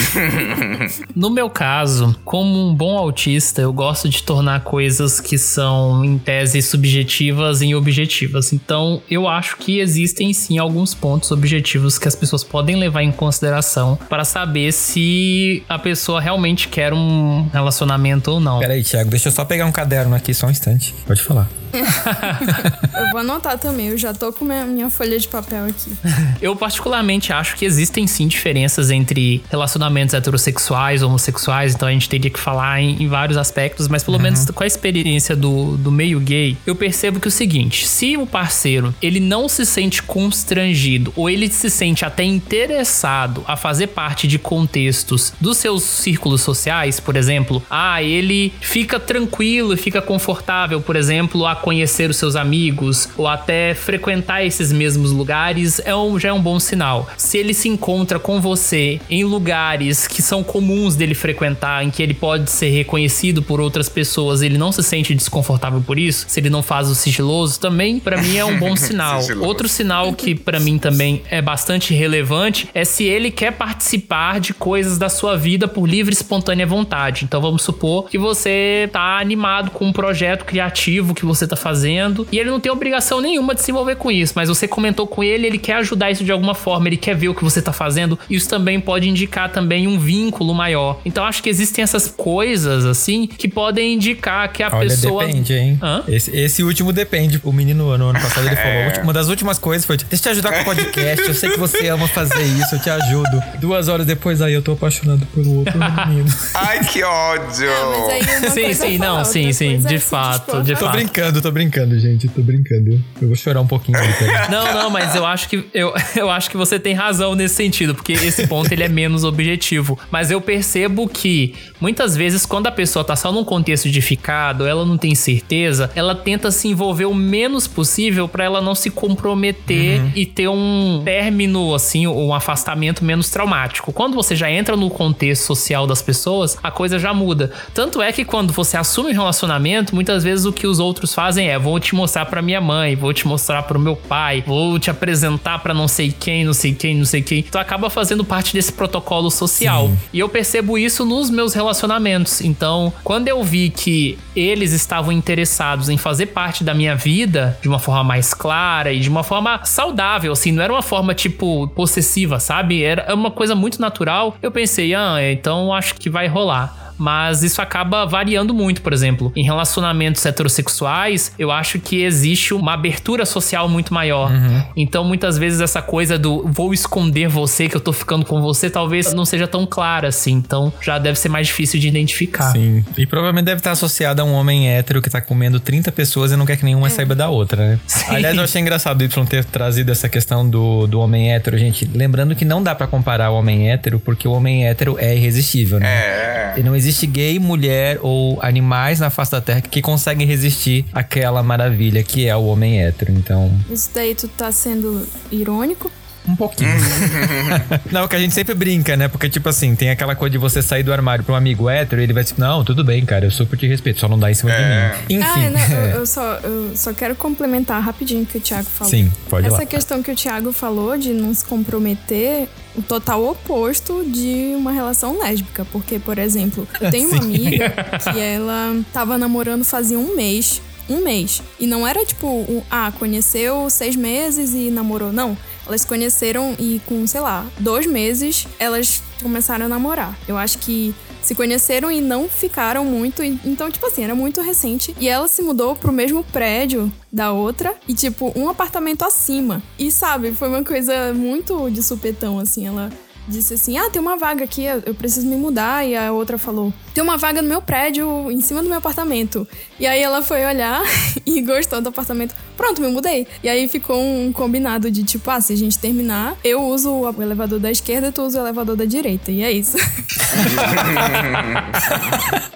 No meu caso, como um bom autista, eu gosto de tornar coisas que são, em tese, subjetivas em objetivas. Então, eu acho que existem sim alguns pontos objetivos que as pessoas podem levar em consideração para saber se a pessoa realmente quer um relacionamento ou não. Peraí, Thiago, deixa eu só pegar um caderno aqui só um instante. Pode falar. [laughs] Eu vou anotar também, eu já tô com minha, minha folha de papel aqui. Eu particularmente acho que existem sim diferenças entre relacionamentos heterossexuais, homossexuais, então a gente teria que falar em, em vários aspectos, mas pelo menos com a experiência do, do meio gay, eu percebo que é o seguinte, se o parceiro, ele não se sente constrangido, ou ele se sente até interessado a fazer parte de contextos dos seus círculos sociais, por exemplo, ah, ele fica tranquilo e fica confortável, por exemplo, a conhecer os seus amigos, ou até frequentar esses mesmos lugares, é um, já é um bom sinal. Se ele se encontra com você em lugares que são comuns dele frequentar, em que ele pode ser reconhecido por outras pessoas, ele não se sente desconfortável por isso, se ele não faz o sigiloso, também para mim é um bom [laughs] sinal. Outro sinal que para mim também é bastante relevante é se ele quer participar de coisas da sua vida por livre e espontânea vontade. Então vamos supor que você tá animado com um projeto criativo que você tá fazendo e ele não tem obrigação nenhuma de se envolver com isso, mas você comentou com ele, ele quer ajudar isso de alguma forma, ele quer ver o que você tá fazendo. Isso também pode indicar também um vínculo maior. Então acho que existem essas coisas assim que podem indicar que a Olha, pessoa depende, hein? Hã? Esse, esse último depende. O menino no ano passado ele falou: "A última- uma das últimas coisas foi: Deixa eu te ajudar com o podcast. Eu sei que você ama fazer isso, eu te ajudo. Duas horas depois, aí eu tô apaixonado pelo outro menino. [laughs] Ai, que ódio! Mas aí uma Sim, sim, é não, sim, sim, de é se fato, de Tô falar. Brincando, tô brincando, gente. Tô brincando. Eu vou chorar um pouquinho ali, peraí. [laughs] Não, não, mas eu acho que eu, [laughs] eu acho que você tem razão nesse sentido, porque esse ponto ele é menos objetivo. Mas eu percebo que muitas vezes quando a pessoa tá só num contexto de ficado, ela não tem certeza, ela tenta se envolver o menos possível pra ela não se comprometer e ter um término assim, um afastamento menos traumático. Quando você já entra no contexto social das pessoas, a coisa já muda. Tanto é que quando você assume um relacionamento, muitas vezes o que os outros fazem é: vou te mostrar pra minha mãe, vou te mostrar pro meu pai, vou te apresentar pra não sei quem, não sei quem, não sei quem. Tu acaba fazendo parte desse protocolo social. E eu percebo isso nos meus relacionamentos. Então, quando eu vi que eles estavam interessados em fazer parte da minha vida de uma forma mais clara e de uma forma saudável, assim, não era uma forma tipo possessiva, sabe? Era uma coisa muito natural. Eu pensei, ah, então acho que vai rolar. Mas isso acaba variando muito, por exemplo. Em relacionamentos heterossexuais, eu acho que existe uma abertura social muito maior. Então, muitas vezes, essa coisa do vou esconder você, que eu tô ficando com você, talvez não seja tão clara assim. Então, já deve ser mais difícil de identificar. Sim. E provavelmente deve estar associado a um homem hétero que tá comendo 30 pessoas e não quer que nenhuma saiba da outra, né? Aliás, eu achei engraçado o Y ter trazido essa questão do, do homem hétero, gente. Lembrando que não dá pra comparar o homem hétero, porque o homem hétero é irresistível, né? É. E não existe gay, mulher ou animais na face da Terra que conseguem resistir àquela maravilha que é o homem hétero. Então, Isso daí tu tá sendo irônico? um pouquinho. [laughs] não, que a gente sempre brinca, né? Porque, tipo assim, tem aquela coisa de você sair do armário pra um amigo hétero e ele vai dizer, não, tudo bem, cara, eu super te respeito, só não dá em cima É. de mim. Enfim. Ah, não, eu, [laughs] eu só, eu só quero complementar rapidinho o que o Thiago falou. Sim, pode Essa lá. questão que o Thiago falou de não se comprometer, o total oposto de uma relação lésbica. Porque, por exemplo, eu tenho uma [laughs] Sim. amiga que ela tava namorando fazia um mês. Um mês. E não era tipo, um, ah, conheceu seis meses e namorou. Não. Elas se conheceram e com, sei lá, dois meses elas começaram a namorar. Eu acho que se conheceram e não ficaram muito. Então, tipo assim, era muito recente. E ela se mudou pro mesmo prédio da outra e, tipo, um apartamento acima. E sabe, foi uma coisa muito de supetão, assim. Ela disse assim: Ah, tem uma vaga aqui, eu preciso me mudar. E a outra falou: tem uma vaga no meu prédio, em cima do meu apartamento. E aí ela foi olhar [laughs] e gostou do apartamento. Pronto, me mudei. E aí ficou um combinado de tipo, ah, se a gente terminar, eu uso o elevador da esquerda, tu usa o elevador da direita. E é isso. [laughs]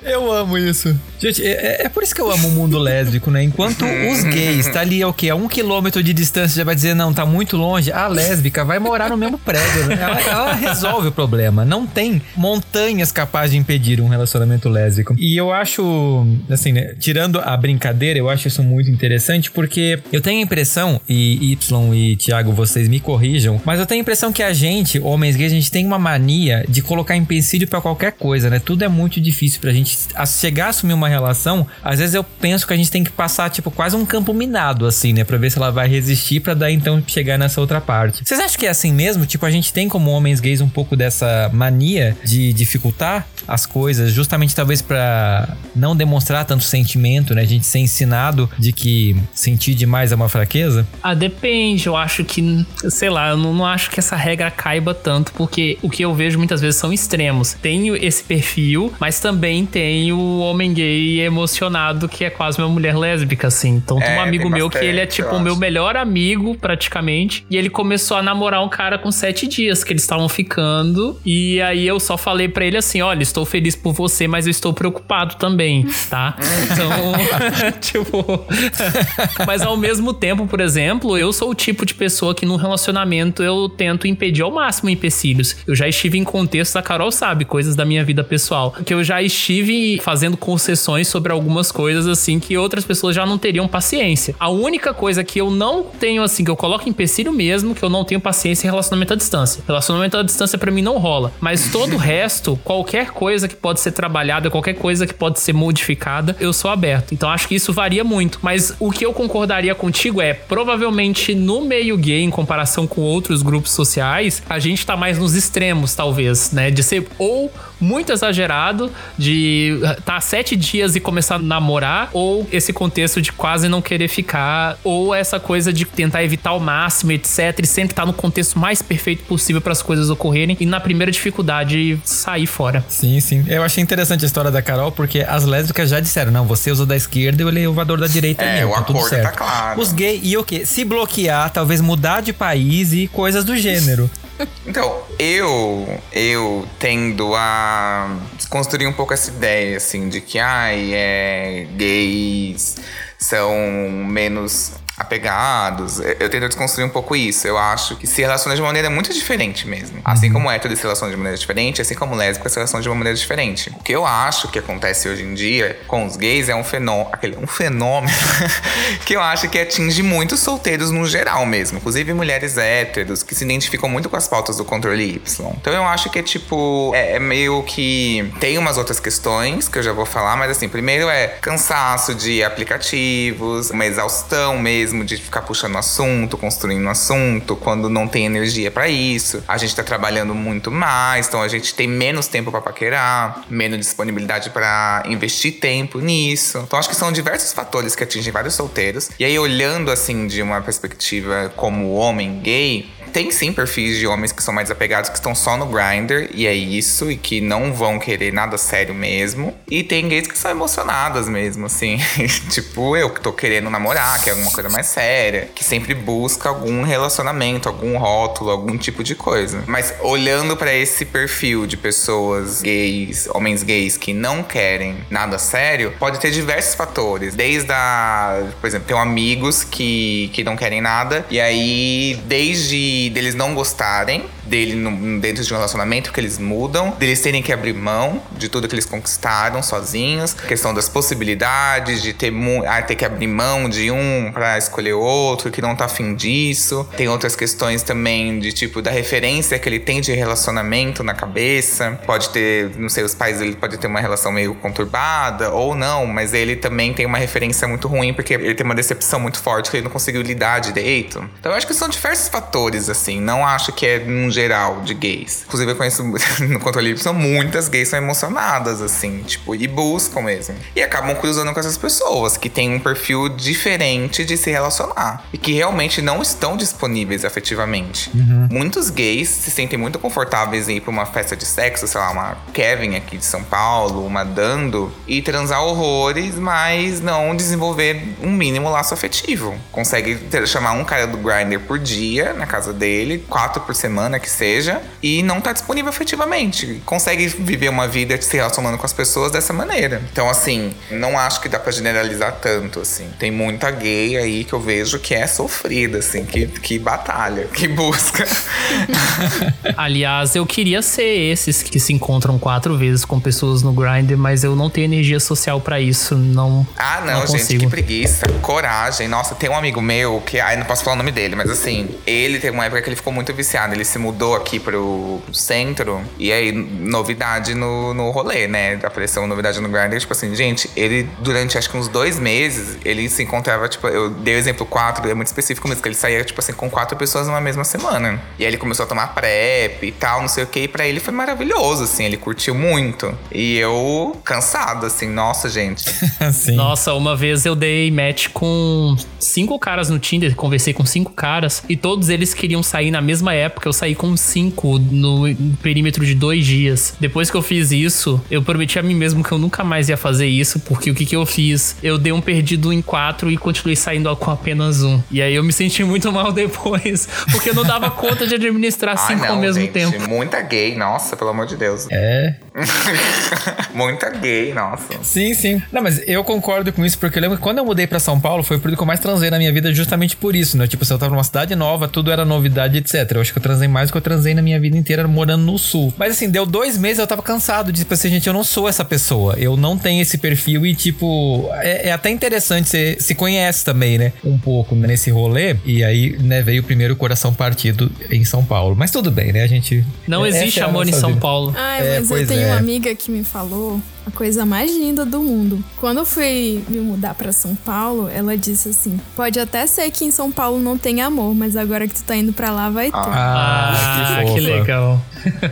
eu amo isso. Gente, é, é, por isso que eu amo o mundo lésbico, né? Enquanto os gays tá ali, o quê? A um quilômetro de distância já vai dizer, não, tá muito longe. A lésbica vai morar no mesmo prédio. Né? Ela, ela resolve o problema. Não tem montanhas capazes de impedir um relacionamento lésbico. E eu acho, assim, né? Tirando a brincadeira, eu acho isso muito interessante porque eu tenho a impressão, e Y e Thiago, vocês me corrijam, mas eu tenho a impressão que a gente, homens gays, a gente tem uma mania de colocar empecilho para qualquer coisa, né? Tudo é muito difícil pra gente chegar a assumir uma relação. Às vezes eu penso que a gente tem que passar, tipo, quase um campo minado, assim, né? Pra ver se ela vai resistir para daí então chegar nessa outra parte. Vocês acham que é assim mesmo? Tipo, a gente tem como homens gays um pouco dessa mania de dificultar as coisas, justamente talvez para não demonstrar tanto sentimento, né? A gente ser ensinado de que sentir demais é uma fraqueza? Ah, depende. Eu acho que, sei lá, eu não, não acho que essa regra caiba tanto, porque o que eu vejo muitas vezes são extremos. Tenho esse perfil, mas também tenho o homem gay emocionado que é quase uma mulher lésbica, assim. Então tem um é, amigo meu bastante, que ele é tipo o meu melhor amigo, praticamente, e ele começou a namorar um cara com sete dias que eles estavam ficando, e aí eu só falei para ele assim: olha, estou feliz por você, mas eu estou preocupado também, tá? Então, [laughs] [laughs] tipo. mas ao mesmo tempo, por exemplo, eu sou o tipo de pessoa que num relacionamento eu tento impedir ao máximo empecilhos. Eu já estive em contextos, a Carol sabe, coisas da minha vida pessoal, que eu já estive fazendo concessões sobre algumas coisas assim que outras pessoas já não teriam paciência. A única coisa que eu não tenho assim, que eu coloco empecilho mesmo, que eu não tenho paciência é relacionamento à distância. Relacionamento à distância para mim não rola, mas todo o resto, qualquer coisa que pode ser trabalhada, qualquer coisa que pode ser modificada, eu sou aberto. Então acho que isso varia muito, mas o que eu concordaria contigo é, provavelmente no meio gay, em comparação com outros grupos sociais, a gente tá mais nos extremos, talvez, né? De ser ou muito exagerado, de estar tá sete dias e começar a namorar, ou esse contexto de quase não querer ficar, ou essa coisa de tentar evitar o máximo, etc. E sempre estar tá no contexto mais perfeito possível para as coisas ocorrerem e na primeira dificuldade sair fora. Sim, sim. Eu achei interessante a história da Carol, porque as lésbicas já disseram: não, você usa da esquerda e o elevador da direita é, é meu, o tá acordo tudo tá certo. tá claro. Os gays, e o quê? Se bloquear, talvez mudar de país e coisas do gênero. Então, eu eu tendo a desconstruir um pouco essa ideia, assim, de que, ai, é, gays são menos apegados. Eu tento desconstruir um pouco isso. Eu acho que se relaciona de uma maneira muito diferente mesmo. Assim uhum. como hétero se relaciona de maneira diferente, assim como lésbica se relaciona de uma maneira diferente. O que eu acho que acontece hoje em dia com os gays é um fenômeno, aquele, um fenômeno [laughs] que eu acho que atinge muitos solteiros no geral mesmo. Inclusive mulheres héteros que se identificam muito com as pautas do controle Y. Então eu acho que é tipo, é, é meio que tem umas outras questões que eu já vou falar, mas assim, primeiro é cansaço de aplicativos, uma exaustão mesmo mesmo de ficar puxando assunto, construindo assunto, quando não tem energia para isso. A gente tá trabalhando muito mais, então a gente tem menos tempo para paquerar, menos disponibilidade para investir tempo nisso. Então acho que são diversos fatores que atingem vários solteiros. E aí olhando assim de uma perspectiva como homem gay, tem sim perfis de homens que são mais apegados, que estão só no grinder, e é isso, e que não vão querer nada sério mesmo. E tem gays que são emocionadas mesmo, assim. [laughs] tipo, eu que tô querendo namorar, que é alguma coisa mais séria, que sempre busca algum relacionamento, algum rótulo, algum tipo de coisa. Mas olhando para esse perfil de pessoas gays, homens gays que não querem nada sério, pode ter diversos fatores. Desde a, por exemplo, tem amigos que, que não querem nada, e aí, desde deles não gostarem dele no, dentro de um relacionamento, que eles mudam, deles terem que abrir mão de tudo que eles conquistaram sozinhos, questão das possibilidades de ter, ah, ter que abrir mão de um para escolher outro, que não tá afim disso. Tem outras questões também de tipo da referência que ele tem de relacionamento na cabeça. Pode ter, não sei, os pais dele pode ter uma relação meio conturbada ou não, mas ele também tem uma referência muito ruim porque ele tem uma decepção muito forte que ele não conseguiu lidar direito. Então eu acho que são diversos fatores assim, não acho que é num geral de gays. Inclusive, eu conheço [laughs] no Controle Y, muitas gays são emocionadas, assim, tipo, e buscam mesmo. E acabam cruzando com essas pessoas que têm um perfil diferente de se relacionar e que realmente não estão disponíveis afetivamente. Uhum. Muitos gays se sentem muito confortáveis em ir pra uma festa de sexo, sei lá, uma Kevin aqui de São Paulo, uma Dando, e transar horrores, mas não desenvolver um mínimo laço afetivo. Consegue ter- chamar um cara do Grindr por dia na casa dele, quatro por semana que seja, e não tá disponível afetivamente. Consegue viver uma vida se relacionando com as pessoas dessa maneira. Então, assim, não acho que dá pra generalizar tanto, assim. Tem muita gay aí que eu vejo que é sofrida, assim, que, que batalha, que busca. [laughs] Aliás, eu queria ser esses que se encontram quatro vezes com pessoas no Grindr, mas eu não tenho energia social pra isso, não. Ah, não, não gente, consigo. que preguiça. Coragem. Nossa, tem um amigo meu que. Ai, não posso falar o nome dele, mas assim, ele teve uma época que ele ficou muito viciado. Ele se mudou aqui pro centro. E aí, novidade no, no rolê, né? Apareceu uma novidade no Grindr. Tipo assim, gente, ele, durante acho que uns dois meses, ele se encontrava, tipo, eu dei o exemplo quatro, é muito específico mesmo, que ele saía, tipo assim, com quatro pessoas numa mesma semana. E aí ele começou a tomar PrEP e tal, não sei o que. E pra ele foi maravilhoso, assim, ele curtiu muito. E eu, cansado, assim, nossa, gente. [laughs] Nossa, uma vez eu dei match com cinco caras no Tinder, conversei com cinco caras, e todos eles queriam sair na mesma época. Eu saí com cinco no perímetro de dois dias. Depois que eu fiz isso, eu prometi a mim mesmo que eu nunca mais ia fazer isso, porque o que, que eu fiz? Eu dei um perdido em quatro e continuei saindo com apenas um. E aí eu me senti muito mal [laughs] depois, porque eu não dava conta de administrar Ai, cinco não, ao mesmo gente, tempo. Muita gay, nossa, pelo amor de Deus. É. [laughs] muita gay, nossa. Sim, sim. Não, mas eu concordo com isso, porque eu lembro que quando eu mudei pra São Paulo, foi o período que eu mais transei na minha vida justamente por isso, né? Tipo, se eu tava numa cidade nova, tudo era novidade, etc. Eu acho que eu transei mais do que eu transei na minha vida inteira morando no sul. Mas assim, deu dois meses eu tava cansado de, tipo assim, gente, eu não sou essa pessoa. Eu não tenho esse perfil e, tipo, é, é até interessante, você se conhece também, né? Um pouco nesse rolê. E aí, né, veio o primeiro coração partido em São Paulo. Mas tudo bem, né? A gente. Não essa existe é a amor em São vida. Paulo. Ai, É, mas pois eu tenho é. uma amiga que me falou a coisa mais linda do mundo. Quando eu fui me mudar pra São Paulo, ela disse assim: pode até ser que em São Paulo não tenha amor, mas agora que tu tá indo pra lá vai ter. Ah, Ah, que, que fofa. legal.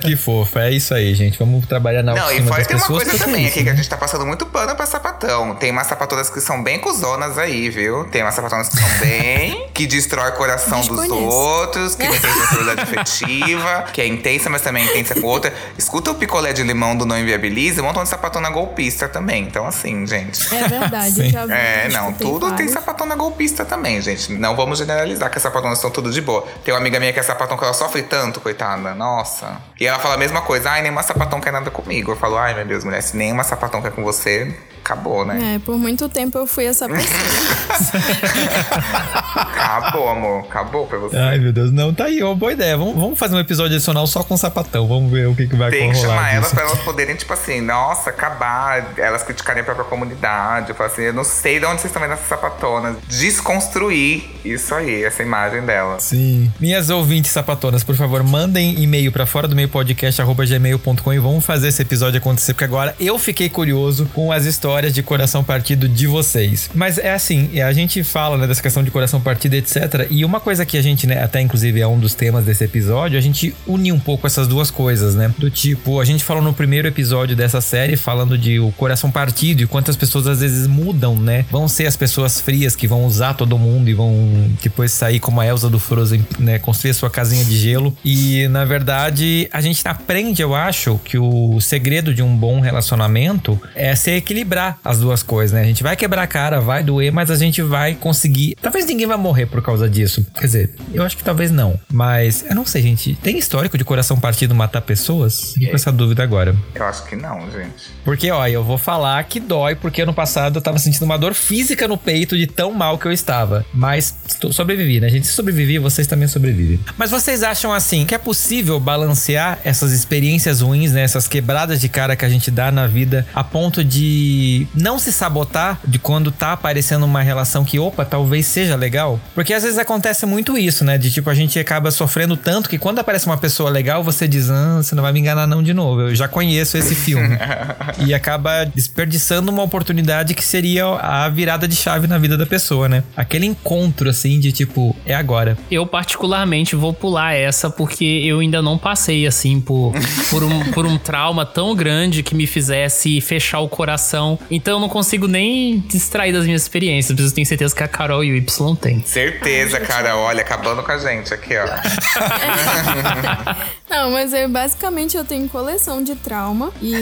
Que fofa, é isso aí, gente. Vamos trabalhar na Não, e fora das tem uma pessoas. coisa é também aqui que né? a gente tá passando muito pano pra sapatão. Tem umas sapatonas que são bem cuzonas aí, viu? Tem umas sapatonas que são bem. [laughs] que destrói o coração dos outros, que tem responsabilidade afetiva, que é intensa, mas também é intensa com outra. Escuta o picolé de limão do Não Inviabiliza e monta uma sapatona golpista também. Então, assim, gente. É verdade, já vi. É, não, tudo tem vários. sapatona golpista também, gente. Não vamos generalizar que as sapatonas estão tudo de boa. Tem uma amiga minha que é sapatão que ela sofre tanto, coitada. Nossa. E ela fala a mesma coisa, ai, nenhuma sapatão quer nada comigo. Eu falo, ai, meu Deus, mulher, se nenhuma sapatão quer com você, acabou, né? É, por muito tempo eu fui essa pessoa. [laughs] Acabou, amor. Acabou pra você. Ai, meu Deus, não, tá aí, ó, boa ideia. Vamos, vamos fazer um episódio adicional só com sapatão. Vamos ver o que, que vai Tem que chamar elas pra elas poderem, tipo assim, nossa, acabar, elas criticarem a própria comunidade. Eu falo assim, eu não sei de onde vocês estão vendo essas sapatonas. Desconstruir isso aí, essa imagem delas. Sim. Minhas ouvintes sapatonas, por favor, mandem e-mail pra fora do meio podcast gmail.com e vamos fazer esse episódio acontecer, porque agora eu fiquei curioso com as histórias de coração partido de vocês. Mas é assim, é, a gente fala né, dessa questão de coração partido, etc. E uma coisa que a gente, né, até inclusive é um dos temas desse episódio, a gente une um pouco essas duas coisas, né? Do tipo, a gente falou no primeiro episódio dessa série falando de o coração partido e quantas pessoas às vezes mudam, né? Vão ser as pessoas frias que vão usar todo mundo e vão depois sair como a Elsa do Frozen, né? Construir a sua casinha de gelo. E na verdade, a gente aprende, eu acho, que o segredo de um bom relacionamento é se equilibrar as duas coisas, né? A gente vai quebrar a cara, vai doer, mas a gente vai conseguir. Talvez ninguém vai morrer por causa disso. Quer dizer, eu acho que talvez não. Mas eu não sei, gente. Tem histórico de coração partido matar pessoas? Fiquei com essa dúvida agora. Eu acho que não, gente. Porque, ó, eu vou falar que dói, porque ano passado eu tava sentindo uma dor física no peito de tão mal que eu estava. Mas sobrevivi, né, gente? Se sobrevivi, vocês também sobrevivem. Mas vocês acham, assim, que é possível balancear essas experiências ruins, né? Essas quebradas de cara que a gente dá na vida, a ponto de de não se sabotar de quando tá aparecendo uma relação que, opa, talvez seja legal. Porque às vezes acontece muito isso, né? De tipo, a gente acaba sofrendo tanto que quando aparece uma pessoa legal, você diz, ah, você não vai me enganar não de novo. Eu já conheço esse filme. [laughs] e acaba desperdiçando uma oportunidade que seria a virada de chave na vida da pessoa, né? Aquele encontro, assim, de tipo, é agora. Eu, particularmente, vou pular essa porque eu ainda não passei, assim, por, por, um, por um trauma tão grande que me fizesse fechar o coração. Então eu não consigo nem distrair das minhas experiências. Mas eu tenho certeza que a Carol e o Y tem. Certeza, cara. Olha, acabando com a gente aqui, ó. [laughs] [laughs] Não, mas eu basicamente eu tenho coleção de trauma. E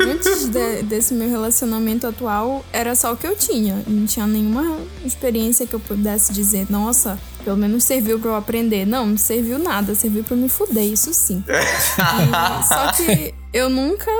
antes de- desse meu relacionamento atual, era só o que eu tinha. Não tinha nenhuma experiência que eu pudesse dizer, nossa, pelo menos serviu pra eu aprender. Não, não serviu nada, serviu pra eu me fuder, isso sim. [laughs] E- só que eu nunca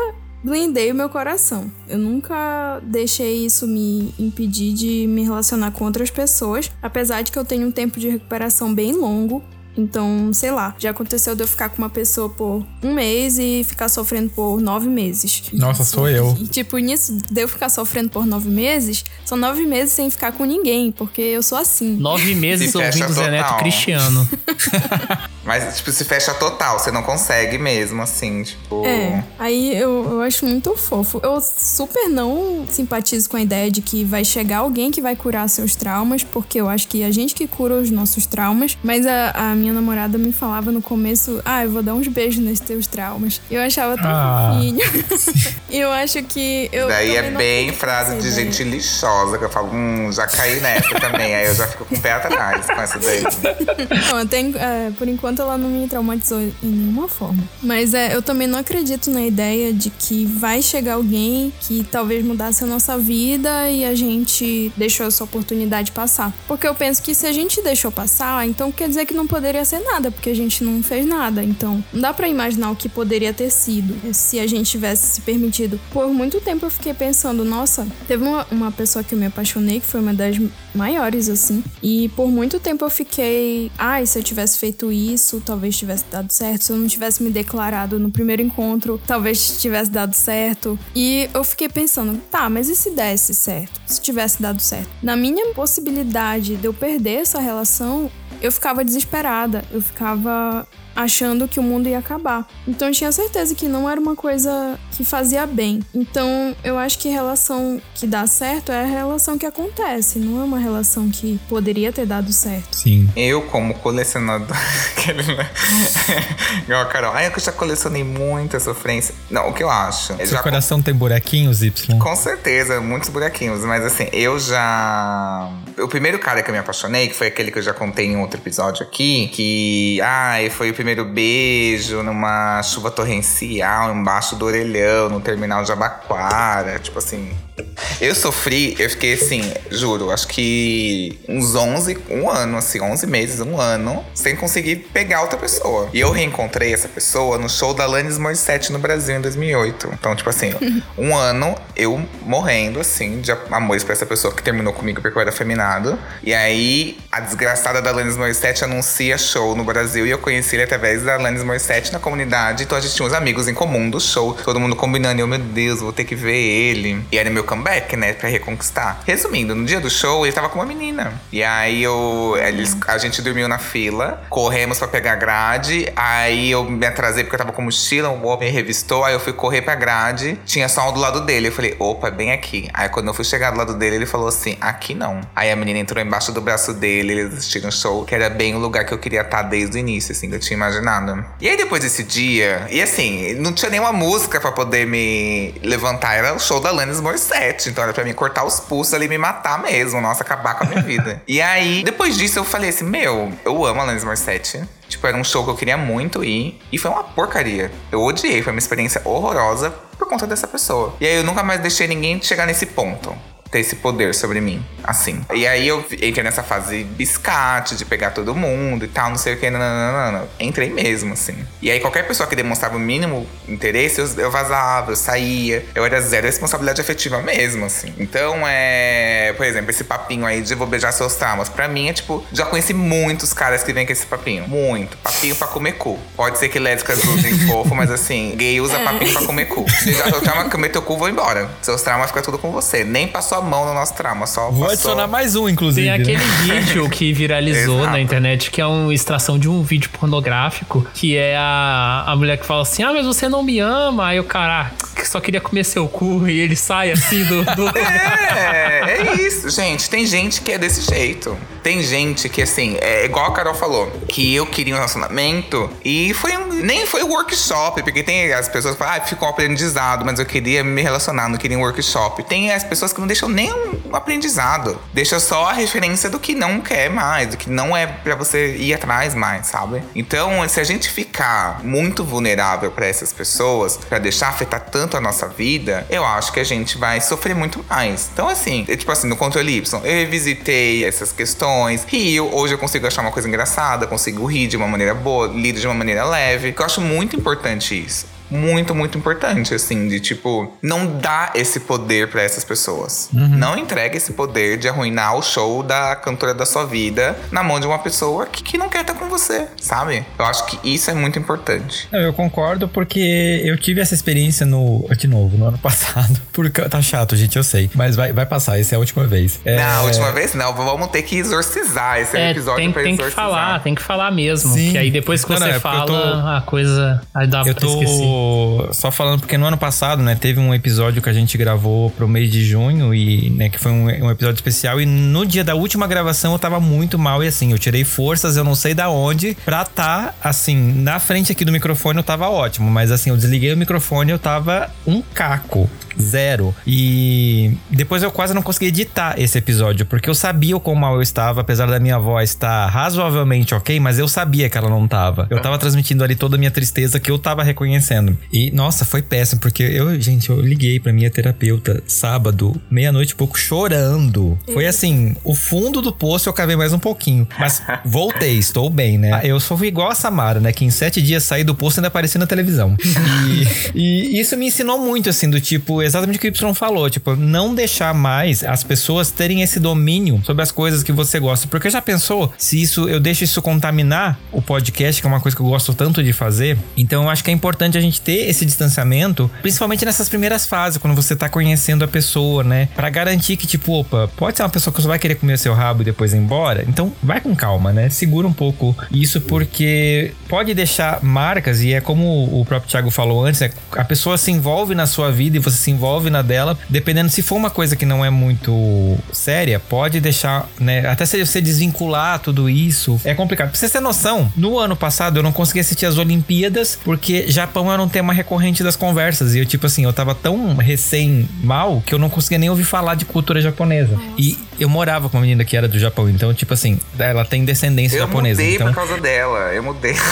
blindei o meu coração. Eu nunca deixei isso me impedir de me relacionar com outras pessoas, apesar de que eu tenho um tempo de recuperação bem longo. Então, sei lá, já aconteceu de eu ficar com uma pessoa por um mês e ficar sofrendo por nove meses. Nossa, sou eu. E, tipo, nisso, de eu ficar sofrendo por nove meses, são nove meses sem ficar com ninguém, porque eu sou assim. Nove meses Se fecha ouvindo Zé Neto total. Cristiano. [laughs] [laughs] Mas, tipo, se fecha total. Você não consegue mesmo, assim, tipo. É, aí eu, eu acho muito fofo. Eu super não simpatizo com a ideia de que vai chegar alguém que vai curar seus traumas, porque eu acho que a gente que cura os nossos traumas. Mas a, a minha namorada me falava no começo: ah, eu vou dar uns beijos nesses teus traumas. Eu achava tão Ah. fofinho. E [laughs] eu acho que. Eu Daí é bem frase de ideia. gente lixosa, que eu falo, hum, já caí nessa também. Aí eu já fico com o pé atrás com essa daí. Não, até, é, por enquanto ela não me traumatizou em nenhuma forma. Mas é, eu também não acredito na ideia de que vai chegar alguém que talvez mudasse a nossa vida e a gente deixou essa oportunidade passar. Porque eu penso que se a gente deixou passar, então quer dizer que não poderia ser nada, porque a gente não fez nada. Então não dá pra imaginar o que poderia ter sido se a gente tivesse se permitido. Por muito tempo eu fiquei pensando, nossa, teve uma, uma pessoa que eu me apaixonei, que foi uma das maiores, assim. E por muito tempo eu fiquei, ai, se eu tivesse feito isso, talvez tivesse dado certo. Se eu não tivesse me declarado no primeiro encontro, talvez tivesse dado certo. E eu fiquei pensando, tá, mas e se desse certo? Se tivesse dado certo? Na minha possibilidade de eu perder essa relação, eu ficava desesperada. Eu ficava achando que o mundo ia acabar. Então eu tinha certeza que não era uma coisa que fazia bem. Então eu acho que relação que dá certo é a relação que acontece, não é uma relação que poderia ter dado certo. Sim. Eu, como colecionador. [laughs] né? [laughs] Igual a Carol. Ai, eu já colecionei muita sofrência. Não, o que eu acho? Eu Seu já coração tem buraquinhos, Y? Com certeza, muitos buraquinhos. Mas assim, eu já. O primeiro cara que eu me apaixonei, que foi aquele que eu já contei em outro episódio aqui, que. Ai, foi o primeiro beijo numa chuva torrencial, embaixo do orelhão, no terminal de Abaquara. Tipo assim. Eu sofri, eu fiquei assim, juro, acho que uns 11, um ano, assim, 11 meses, um ano, sem conseguir pegar outra pessoa. E eu reencontrei essa pessoa no show da Alanis Morissette no Brasil em 2008. Então, tipo assim, [laughs] um ano eu morrendo, assim, de amores pra essa pessoa que terminou comigo porque eu era feminado. E aí, a desgraçada da Alanis Morissette anuncia show no Brasil e eu conheci ele através da Alanis Morissette na comunidade. Então a gente tinha uns amigos em comum do show, todo mundo combinando. E eu, meu Deus, vou ter que ver ele. E era meu comeback, né, pra reconquistar. Resumindo, no dia do show, ele tava com uma menina. E aí eu, eles, a gente dormiu na fila, corremos pra pegar a grade. Aí eu me atrasei porque eu tava com mochila, o homem revistou. Aí eu fui correr pra grade, tinha só um do lado dele. Eu falei, opa, bem aqui. Aí quando eu fui chegar do lado dele, ele falou assim: aqui não. Aí a menina entrou embaixo do braço dele, eles assistiram o show, que era bem o lugar que eu queria estar desde o início, assim, que eu tinha imaginado. E aí depois desse dia, e assim, não tinha nenhuma música pra poder me levantar, era o show da Alanis Morissette. Então era pra mim cortar os pulsos ali e me matar mesmo, nossa, acabar com a minha vida. [laughs] E aí, depois disso, eu falei assim: meu, eu amo Alanis Morissette. Tipo, era um show que eu queria muito ir. E foi uma porcaria. Eu odiei, foi uma experiência horrorosa por conta dessa pessoa. E aí eu nunca mais deixei ninguém chegar nesse ponto. Ter esse poder sobre mim, assim. E aí eu entrei nessa fase biscate, de pegar todo mundo e tal, não sei o que, nananana. Entrei mesmo, assim. E aí qualquer pessoa que demonstrava o mínimo interesse, eu, eu vazava, eu saía. Eu era zero responsabilidade afetiva mesmo, assim. Então, é... Por exemplo, esse papinho aí de vou beijar seus traumas. Pra mim é tipo, já conheci muitos caras que vêm com esse papinho. Muito. Papinho pra comer cu. Pode ser que lésbicas usem [laughs] fofo, mas assim, gay usa papinho pra comer cu. [laughs] Beijar seu trauma, comer teu cu, vou embora. Seus traumas ficam tudo com você. Nem passou a mão no nosso trauma, só Vou passou... adicionar mais um, inclusive. Tem né? aquele [laughs] vídeo que viralizou na internet, que é uma extração de um vídeo pornográfico, que é a, a mulher que fala assim: Ah, mas você não me ama. Aí o cara, ah, que só queria comer seu cu. [laughs] E ele sai assim do. do... [laughs] É, é isso, gente. Tem gente que é desse jeito. Tem gente que, assim, é igual a Carol falou, que eu queria um relacionamento e foi um, nem foi um workshop, porque tem as pessoas que falam, ah, ficou um aprendizado, mas eu queria me relacionar, não queria um workshop. Tem as pessoas que não deixam nem um aprendizado, deixa só a referência do que não quer mais, do que não é pra você ir atrás mais, sabe? Então, se a gente ficar muito vulnerável pra essas pessoas, pra deixar afetar tanto a nossa vida, eu acho que a gente vai sofrer muito mais. Então, assim, é tipo assim, no controle Y, eu revisitei essas questões, rio, hoje eu consigo achar uma coisa engraçada, consigo rir de uma maneira boa, lido de uma maneira leve, eu acho muito importante isso muito, muito importante, assim, de tipo, não dá esse poder pra essas pessoas. Não entrega esse poder de arruinar o show da cantora da sua vida na mão de uma pessoa que, que não quer estar com você, sabe? Eu acho que isso é muito importante. Não, eu concordo porque eu tive essa experiência no. De novo, no ano [laughs] passado. Porque tá chato, gente, eu sei. Mas vai, vai passar, essa é a última vez. É, Na última vez, não, vamos ter que exorcizar esse É, episódio tem, pra tem que exorcizar. falar, tem que falar mesmo. Sim. Que aí depois que Não, você não, é fala, tô- a coisa. Aí dá Eu pra esquecer. Só falando porque no ano passado, né, teve um episódio que a gente gravou pro mês de junho e, né, que foi um, um episódio especial e no dia da última gravação eu tava muito mal e assim, eu tirei forças, eu não sei da onde, pra tá, assim, na frente aqui do microfone eu tava ótimo, mas assim, eu desliguei o microfone eu tava um caco. Zero. E depois eu quase não consegui editar esse episódio, porque eu sabia o quão mal eu estava, apesar da minha voz estar razoavelmente ok, mas eu sabia que ela não tava. Eu tava transmitindo ali toda a minha tristeza que eu tava reconhecendo. E, nossa, foi péssimo, porque eu, gente, eu liguei pra minha terapeuta sábado, meia-noite e pouco, chorando. Foi assim, o fundo do poço eu cavei mais um pouquinho. Mas [laughs] voltei, estou bem, né? Eu sou igual a Samara, né? Que em sete dias saí do poço e ainda apareci na televisão. [laughs] E, e isso me ensinou muito, assim, do tipo, exatamente o que o Y falou, tipo, não deixar mais as pessoas terem esse domínio sobre as coisas que você gosta. Porque já pensou se isso eu deixo isso contaminar o podcast, que é uma coisa que eu gosto tanto de fazer? Então eu acho que é importante a gente ter esse distanciamento, principalmente nessas primeiras fases, quando você tá conhecendo a pessoa, né? Pra garantir que, tipo, opa, pode ser uma pessoa que só vai querer comer o seu rabo e depois ir embora. Então vai com calma, né? Segura um pouco isso, porque pode deixar marcas, e é como o próprio Thiago falou antes, é, a pessoa se envolve na sua vida e você se envolve na dela, dependendo se for uma coisa que não é muito séria, pode deixar, né? Até se você desvincular tudo isso, é complicado. Pra você ter noção, no ano passado eu não consegui assistir as Olimpíadas porque Japão era um tema recorrente das conversas. E eu, tipo assim, eu tava tão recém mal que eu não conseguia nem ouvir falar de cultura japonesa. E eu morava com uma menina que era do Japão, então, tipo assim, ela tem descendência Eu japonesa. mudei então, por causa dela. Eu mudei. [laughs]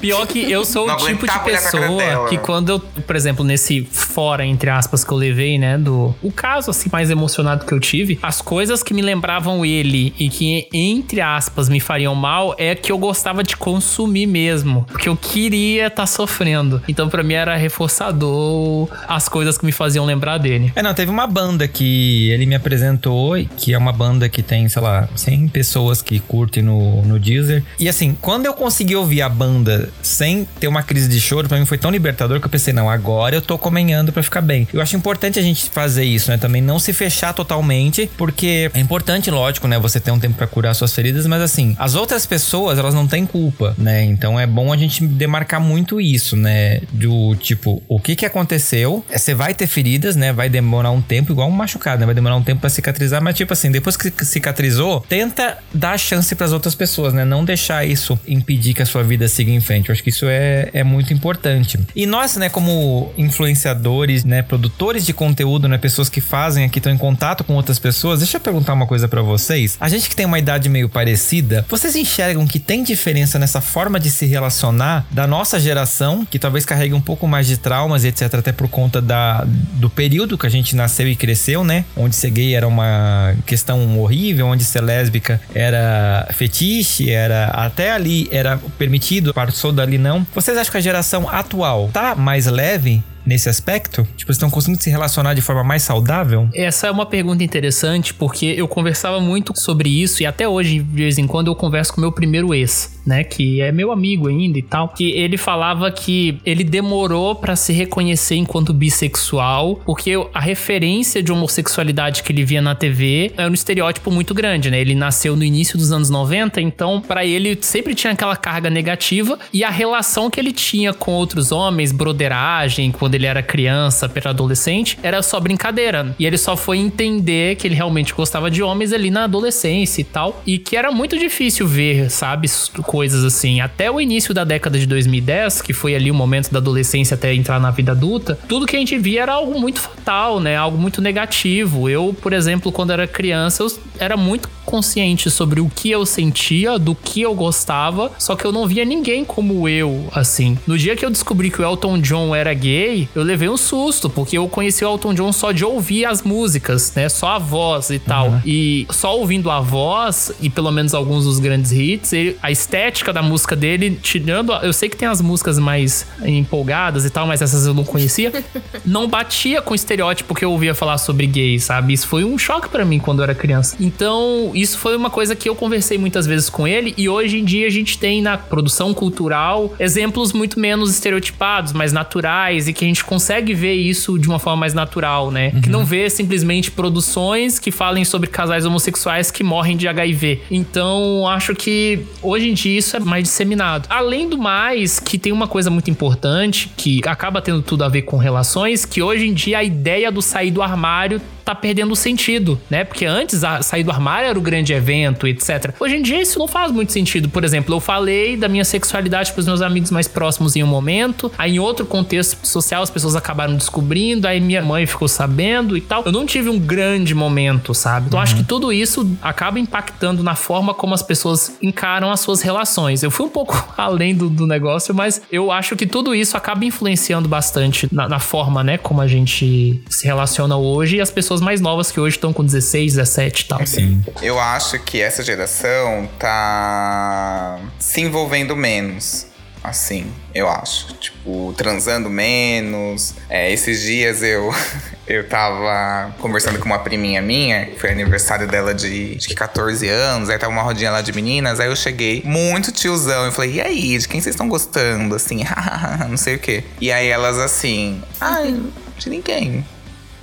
Pior que eu sou o Não tipo de pessoa que quando eu, por exemplo, nesse fora, entre aspas, que eu levei, né, do... O caso, assim, mais emocionado que eu tive, as coisas que me lembravam ele e que, entre aspas, me fariam mal é que eu gostava de consumir mesmo. Porque eu queria estar sofrendo. Então, pra mim, era reforçador as coisas que me faziam lembrar dele. É, não, teve uma banda que ele me apresentou, que é uma banda que tem, sei lá, 100 pessoas que curtem no, no Deezer. E assim, quando eu consegui ouvir a banda sem ter uma crise de choro, pra mim foi tão libertador que eu pensei, não, agora eu tô comendo pra ficar bem. Eu acho importante a gente fazer isso, né? Também não se fechar totalmente, porque é importante, lógico, né? Você ter um tempo pra curar suas feridas, mas assim, as outras pessoas, elas não têm culpa, né? Então é bom a gente demarcar muito isso, né? Do tipo, o que que aconteceu? Você vai ter feridas, né? Vai demorar um tempo tempo igual um machucado, né? Vai demorar um tempo para cicatrizar, mas tipo assim, depois que cicatrizou, tenta dar chance para as outras pessoas, né? Não deixar isso impedir que a sua vida siga em frente. Eu acho que isso é, é muito importante. E nós, né, como influenciadores, né, produtores de conteúdo, né, pessoas que fazem aqui, estão em contato com outras pessoas, deixa eu perguntar uma coisa para vocês. A gente que tem uma idade meio parecida, vocês enxergam que tem diferença nessa forma de se relacionar da nossa geração, que talvez carregue um pouco mais de traumas e etc, até por conta da, do período que a gente nasceu e cresceu, né? Onde ser gay era uma questão horrível, onde ser lésbica era fetiche, era até ali era permitido, passou dali não. Vocês acham que a geração atual tá mais leve nesse aspecto? Tipo, estão conseguindo se relacionar de forma mais saudável? Essa é uma pergunta interessante porque eu conversava muito sobre isso e até hoje, de vez em quando, eu converso com meu primeiro ex, né? Que é meu amigo ainda e tal. Que ele falava que ele demorou para se reconhecer enquanto bissexual porque a referência de homossexualidade que ele via na TV é um estereótipo muito grande, né? Ele nasceu no início dos anos 90, então para ele sempre tinha aquela carga negativa e a relação que ele tinha com outros homens, broderagem, quando ele era criança, pré-adolescente, era só brincadeira. E ele só foi entender que ele realmente gostava de homens ali na adolescência e tal. E que era muito difícil ver, sabe, coisas assim. Até o início da década de 2010, que foi ali o momento da adolescência até entrar na vida adulta, tudo que a gente via era algo muito fatal, né? Algo muito negativo. Eu, por exemplo, quando era criança, eu era muito consciente sobre o que eu sentia, do que eu gostava, só que eu não via ninguém como eu, assim. No dia que eu descobri que o Elton John era gay, eu levei um susto, porque eu conheci o Elton John só de ouvir as músicas, né? Só a voz e tal. Uhum. E só ouvindo a voz, e pelo menos alguns dos grandes hits, ele, a estética da música dele, tirando. Eu sei que tem as músicas mais empolgadas e tal, mas essas eu não conhecia. [laughs] não batia com o estereótipo que eu ouvia falar sobre gay, sabe? Isso foi um choque para mim quando eu era criança. Então, isso foi uma coisa que eu conversei muitas vezes com ele, e hoje em dia a gente tem na produção cultural exemplos muito menos estereotipados, mais naturais, e que a gente consegue ver isso de uma forma mais natural, né? Uhum. Que não vê simplesmente produções que falem sobre casais homossexuais que morrem de HIV. Então, acho que hoje em dia isso é mais disseminado. Além do mais, que tem uma coisa muito importante que acaba tendo tudo a ver com relações, que hoje em dia a ideia do sair do armário tá perdendo sentido, né? Porque antes a sair do armário era o grande evento, etc. Hoje em dia isso não faz muito sentido. Por exemplo, eu falei da minha sexualidade para os meus amigos mais próximos em um momento, aí em outro contexto social as pessoas acabaram descobrindo, aí minha mãe ficou sabendo e tal. Eu não tive um grande momento, sabe? Então uhum. acho que tudo isso acaba impactando na forma como as pessoas encaram as suas relações. Eu fui um pouco [laughs] além do, do negócio, mas eu acho que tudo isso acaba influenciando bastante na, na forma, né, como a gente se relaciona hoje e as pessoas pessoas mais novas que hoje estão com 16, 17 e tal. Sim. Eu acho que essa geração tá se envolvendo menos assim, eu acho. Tipo, transando menos. É, esses dias eu, [laughs] eu tava conversando com uma priminha minha, foi aniversário dela de, de 14 anos, aí tava uma rodinha lá de meninas, aí eu cheguei muito tiozão, eu falei, e aí, de quem vocês estão gostando? Assim, [laughs] não sei o quê. E aí elas assim, ai, de ninguém.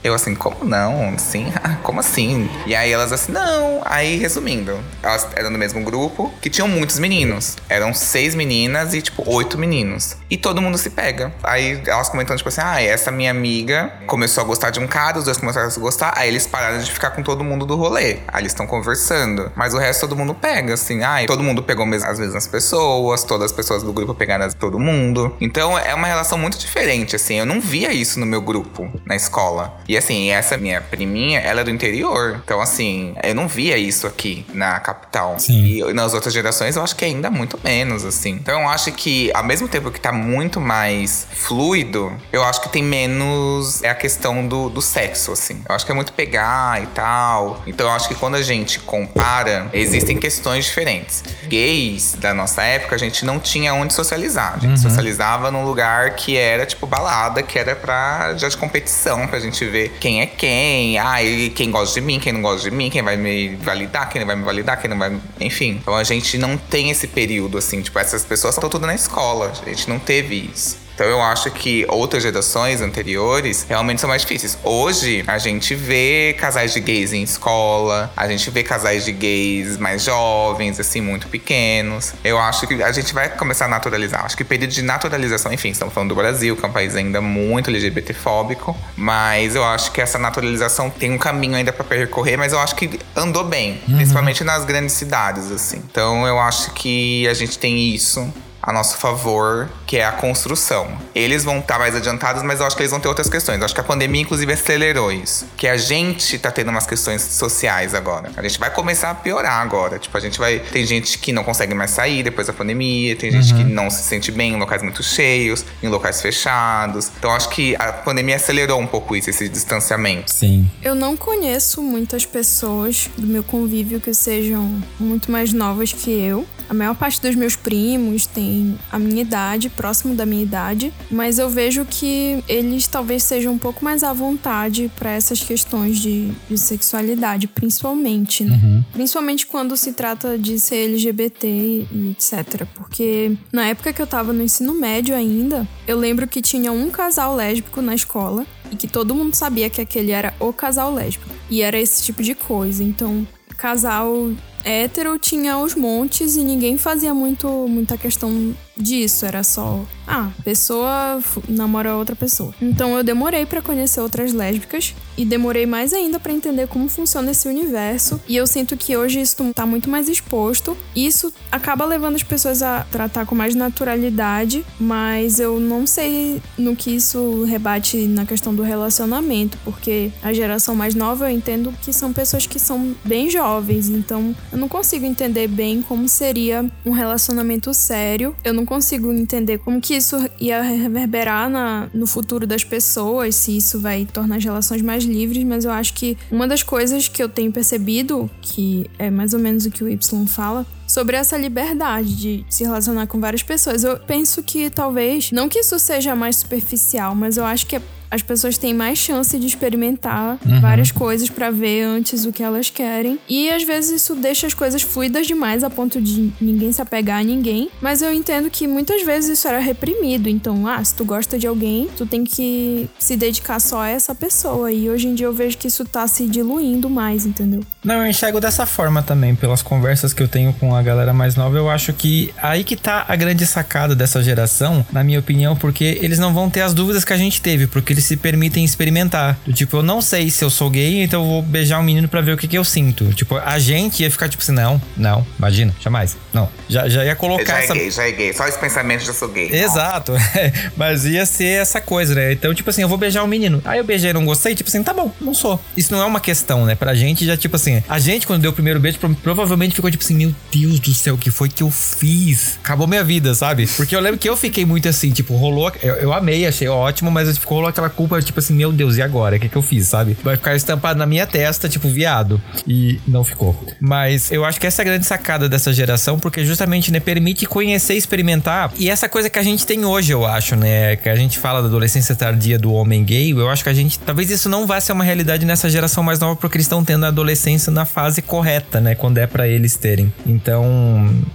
Eu assim, como não? Sim? [laughs] como assim? E aí elas assim, não. Aí, resumindo, elas eram do mesmo grupo, que tinham muitos meninos. Eram seis meninas e, tipo, oito meninos. E todo mundo se pega. Aí elas comentando, tipo assim, ah, essa minha amiga começou a gostar de um cara, os dois começaram a se gostar, aí eles pararam de ficar com todo mundo do rolê. Aí eles estão conversando. Mas o resto todo mundo pega, assim, ah, todo mundo pegou as mesmas pessoas, todas as pessoas do grupo pegaram todo mundo. Então é uma relação muito diferente, assim. Eu não via isso no meu grupo, na escola. E assim, essa minha priminha, ela é do interior. Então, assim, eu não via isso aqui na capital. Sim. E nas outras gerações eu acho que ainda muito menos, assim. Então eu acho que, ao mesmo tempo que tá muito mais fluido, eu acho que tem menos é a questão do, do sexo, assim. Eu acho que é muito pegar e tal. Então eu acho que quando a gente compara, existem questões diferentes. Gays da nossa época, a gente não tinha onde socializar. A gente uhum. socializava num lugar que era tipo balada, que era pra já de competição, pra gente ver ver quem é quem, ah, quem gosta de mim, quem não gosta de mim, quem vai me validar, quem não vai me validar, quem não vai. Enfim. Então a gente não tem esse período, assim, tipo, essas pessoas estão tudo na escola. A gente não teve isso. Então eu acho que outras gerações anteriores realmente são mais difíceis. Hoje a gente vê casais de gays em escola, a gente vê casais de gays mais jovens, assim, muito pequenos. Eu acho que a gente vai começar a naturalizar. Acho que período de naturalização, enfim, estamos falando do Brasil, que é um país ainda muito LGBTfóbico, mas eu acho que essa naturalização tem um caminho ainda para percorrer, mas eu acho que andou bem, uhum. principalmente nas grandes cidades, assim. Então eu acho que a gente tem isso a nosso favor, que é a construção. Eles vão estar mais adiantados, mas eu acho que eles vão ter outras questões. Eu acho que a pandemia, inclusive, acelerou isso. Que a gente tá tendo umas questões sociais agora. A gente vai começar a piorar agora. Tipo, a gente vai. Tem gente que não consegue mais sair depois da pandemia, tem gente uhum. que não se sente bem em locais muito cheios, em locais fechados. Então, acho que a pandemia acelerou um pouco isso, esse distanciamento. Sim. Eu não conheço muitas pessoas do meu convívio que sejam muito mais novas que eu. A maior parte dos meus primos tem a minha idade, próximo da minha idade, mas eu vejo que eles talvez sejam um pouco mais à vontade para essas questões de, de, sexualidade, principalmente, né? Uhum. Principalmente quando se trata de ser LGBT e etc. Porque na época que eu tava no ensino médio ainda, eu lembro que tinha um casal lésbico na escola e que todo mundo sabia que aquele era o casal lésbico. E era esse tipo de coisa. Então, casal hétero tinha os montes e ninguém fazia muito muita questão disso, era só, ah, pessoa namora outra pessoa. Então eu demorei para conhecer outras lésbicas e demorei mais ainda para entender como funciona esse universo. E eu sinto que hoje isso tá muito mais exposto. Isso acaba levando as pessoas a tratar com mais naturalidade, mas eu não sei no que isso rebate na questão do relacionamento, porque a geração mais nova eu entendo que são pessoas que são bem jovens, então eu não consigo entender bem como seria um relacionamento sério. Eu não consigo entender como que isso ia reverberar na, no futuro das pessoas, se isso vai tornar as relações mais livres, mas eu acho que uma das coisas que eu tenho percebido, que é mais ou menos o que o Y fala, sobre essa liberdade de se relacionar com várias pessoas. Eu penso que talvez, não que isso seja mais superficial, mas eu acho que é as pessoas têm mais chance de experimentar uhum. várias coisas para ver antes o que elas querem. E às vezes isso deixa as coisas fluidas demais a ponto de ninguém se apegar a ninguém. Mas eu entendo que muitas vezes isso era reprimido. Então, ah, se tu gosta de alguém, tu tem que se dedicar só a essa pessoa. E hoje em dia eu vejo que isso tá se diluindo mais, entendeu? Não, eu enxergo dessa forma também, pelas conversas que eu tenho com a galera mais nova, eu acho que aí que tá a grande sacada dessa geração, na minha opinião, porque eles não vão ter as dúvidas que a gente teve, porque eles se permitem experimentar. Tipo, eu não sei se eu sou gay, então eu vou beijar um menino para ver o que, que eu sinto. Tipo, a gente ia ficar tipo assim, não, não, imagina, jamais. Não, já, já ia colocar já é essa... gay, já é gay, só esse pensamento já sou gay. Exato, [laughs] mas ia ser essa coisa, né? Então, tipo assim, eu vou beijar um menino. Aí eu beijei e não gostei, tipo assim, tá bom, não sou. Isso não é uma questão, né? Pra gente já, tipo assim, a gente, quando deu o primeiro beijo, provavelmente ficou tipo assim: Meu Deus do céu, o que foi que eu fiz? Acabou minha vida, sabe? Porque eu lembro que eu fiquei muito assim, tipo, rolou. Eu, eu amei, achei ótimo, mas tipo, rolou aquela culpa, tipo assim: Meu Deus, e agora? O que, que eu fiz, sabe? Vai ficar estampado na minha testa, tipo, viado. E não ficou. Mas eu acho que essa é a grande sacada dessa geração, porque justamente, né, permite conhecer, experimentar. E essa coisa que a gente tem hoje, eu acho, né? Que a gente fala da adolescência tardia do homem gay, eu acho que a gente. Talvez isso não vá ser uma realidade nessa geração mais nova, porque eles estão tendo a adolescência na fase correta, né? Quando é para eles terem. Então,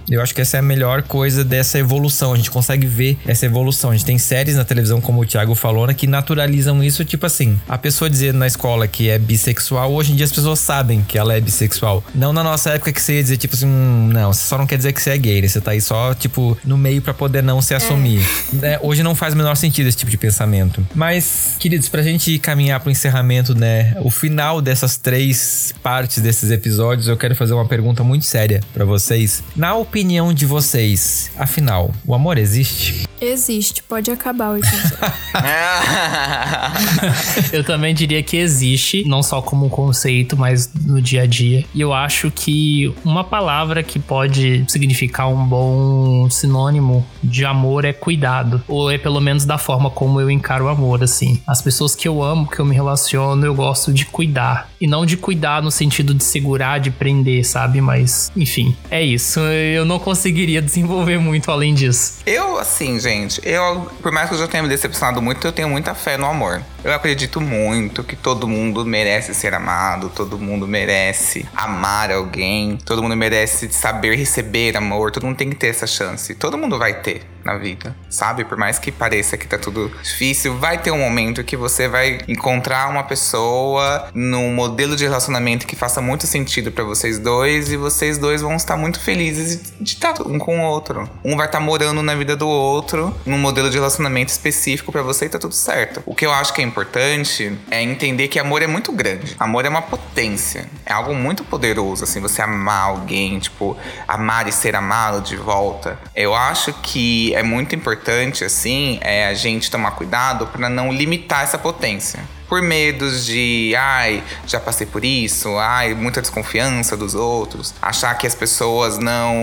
eu acho que essa é a melhor coisa dessa evolução. A gente consegue ver essa evolução. A gente tem séries na televisão, como o Thiago falou, né, que naturalizam isso, tipo assim, a pessoa dizer na escola que é bissexual, hoje em dia as pessoas sabem que ela é bissexual. Não na nossa época que você ia dizer, tipo assim, hum, não, você só não quer dizer que você é gay, né? Você tá aí só, tipo, no meio para poder não se assumir. É. É, hoje não faz o menor sentido esse tipo de pensamento. Mas, queridos, pra gente caminhar pro encerramento, né, o final dessas três partes desses episódios, eu quero fazer uma pergunta muito séria para vocês. Na opinião de vocês, afinal, o amor existe? Existe, pode acabar o episódio. [laughs] [laughs] eu também diria que existe, não só como conceito, mas no dia a dia. E eu acho que uma palavra que pode significar um bom sinônimo de amor é cuidado. Ou é pelo menos da forma como eu encaro o amor, assim. As pessoas que eu amo, que eu me relaciono, eu gosto de cuidar. E não de cuidar no sentido de segurar, de prender, sabe? Mas, enfim, é isso. Eu não conseguiria [laughs] desenvolver muito além disso. Eu, assim, gente, eu, por mais que eu já tenha me decepcionado muito, eu tenho muita fé no amor. Eu acredito muito que todo mundo merece ser amado, todo mundo merece amar alguém, todo mundo merece saber receber amor, todo mundo tem que ter essa chance. Todo mundo vai ter na vida, sabe? Por mais que pareça que tá tudo difícil, vai ter um momento que você vai encontrar uma pessoa num modelo de relacionamento que faça muito sentido para vocês dois e vocês dois vão estar muito felizes de estar um com o outro. Um vai estar morando na vida do outro, num modelo de relacionamento específico para você e tá tudo certo. O que eu acho que é importante é entender que amor é muito grande. Amor é uma potência. É algo muito poderoso, assim, você amar alguém, tipo, amar e ser amado de volta. Eu acho que é muito importante, assim, é a gente tomar cuidado para não limitar essa potência por medos de, ai, já passei por isso, ai, muita desconfiança dos outros, achar que as pessoas não.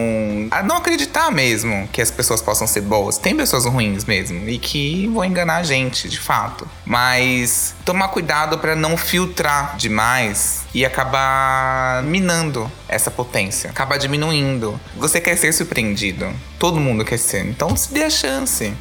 não acreditar mesmo que as pessoas possam ser boas. Tem pessoas ruins mesmo e que vão enganar a gente, de fato. Mas tomar cuidado para não filtrar demais e acabar minando essa potência, acabar diminuindo. Você quer ser surpreendido, todo mundo quer ser, então se dê a chance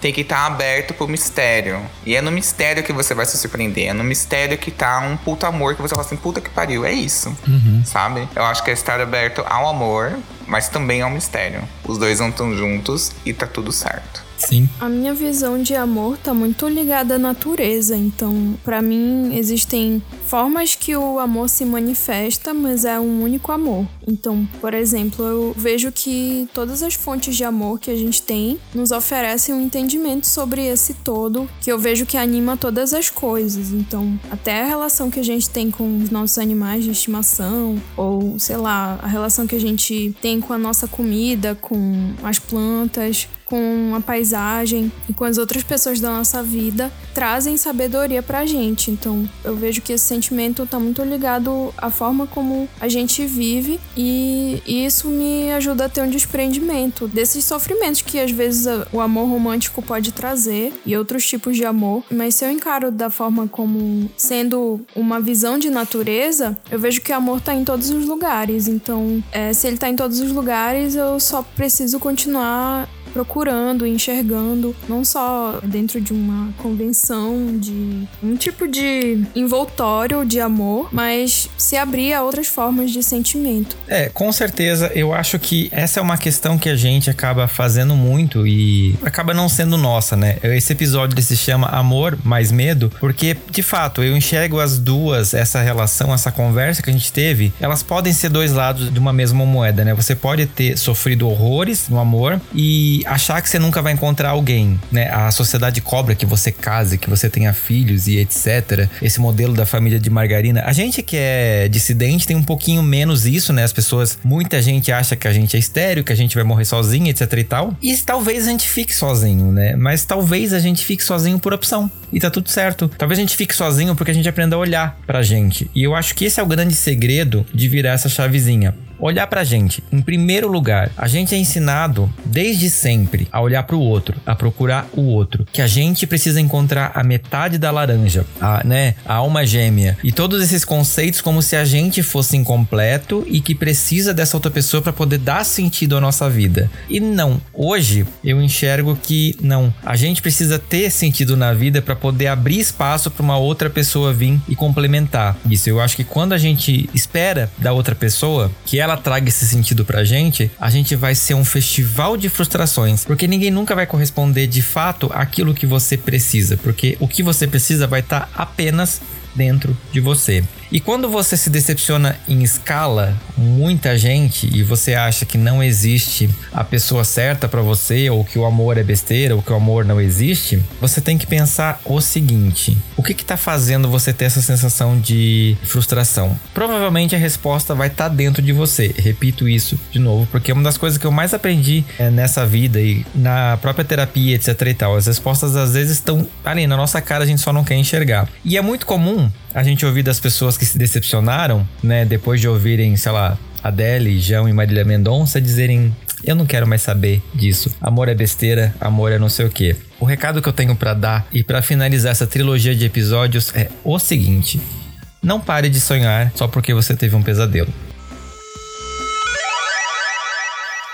tem que estar tá aberto pro mistério. E é no mistério que você vai se surpreender. É no mistério que tá um puta amor que você fala assim, puta que pariu, é isso. Uhum. Sabe? Eu acho que é estar aberto ao amor, mas também ao mistério. Os dois não estão juntos e tá tudo certo. Sim. A minha visão de amor tá muito ligada à natureza, então, para mim existem formas que o amor se manifesta, mas é um único amor. Então, por exemplo, eu vejo que todas as fontes de amor que a gente tem nos oferecem um entendimento sobre esse todo, que eu vejo que anima todas as coisas. Então, até a relação que a gente tem com os nossos animais de estimação, ou sei lá, a relação que a gente tem com a nossa comida, com as plantas, com a paisagem e com as outras pessoas da nossa vida trazem sabedoria pra gente. Então, eu vejo que esse sentimento tá muito ligado à forma como a gente vive e isso me ajuda a ter um desprendimento desses sofrimentos que às vezes o amor romântico pode trazer e outros tipos de amor. Mas se eu encaro da forma como sendo uma visão de natureza, eu vejo que o amor tá em todos os lugares. Então, é, se ele tá em todos os lugares, eu só preciso continuar procurando, enxergando, não só dentro de uma convenção, de um tipo de envoltório de amor, mas se abrir a outras formas de sentimento. É, com certeza, eu acho que essa é uma questão que a gente acaba fazendo muito e acaba não sendo nossa, né? Esse episódio se chama Amor mais Medo, porque de fato eu enxergo as duas, essa relação, essa conversa que a gente teve, elas podem ser dois lados de uma mesma moeda, né? Você pode ter sofrido horrores no amor e achar que você nunca vai encontrar alguém, né? A sociedade cobra que você case, que você tenha filhos e etc. Esse modelo da família de margarina. A gente que é dissidente tem um pouquinho menos isso, né? As pessoas, muita gente acha que a gente é estéreo, que a gente vai morrer sozinho, etc e tal. E talvez a gente fique sozinho, né? Mas talvez a gente fique sozinho por opção. E tá tudo certo. Talvez a gente fique sozinho porque a gente aprenda a olhar pra gente. E eu acho que esse é o grande segredo de virar essa chavezinha olhar pra gente. Em primeiro lugar, a gente é ensinado desde sempre a olhar para o outro, a procurar o outro, que a gente precisa encontrar a metade da laranja, a, né, a alma gêmea e todos esses conceitos como se a gente fosse incompleto e que precisa dessa outra pessoa para poder dar sentido à nossa vida. E não, hoje eu enxergo que não, a gente precisa ter sentido na vida para poder abrir espaço para uma outra pessoa vir e complementar isso. Eu acho que quando a gente espera da outra pessoa que ela ela traga esse sentido pra gente, a gente vai ser um festival de frustrações, porque ninguém nunca vai corresponder de fato aquilo que você precisa, porque o que você precisa vai estar tá apenas dentro de você. E quando você se decepciona em escala, muita gente, e você acha que não existe a pessoa certa para você, ou que o amor é besteira, ou que o amor não existe, você tem que pensar o seguinte: o que está fazendo você ter essa sensação de frustração? Provavelmente a resposta vai estar tá dentro de você. Repito isso de novo, porque é uma das coisas que eu mais aprendi é, nessa vida e na própria terapia, etc e tal. As respostas às vezes estão ali na nossa cara, a gente só não quer enxergar. E é muito comum a gente ouvir das pessoas que se decepcionaram, né, depois de ouvirem, sei lá, Adele, João e Marília Mendonça dizerem eu não quero mais saber disso. Amor é besteira, amor é não sei o que. O recado que eu tenho para dar e para finalizar essa trilogia de episódios é o seguinte: não pare de sonhar só porque você teve um pesadelo.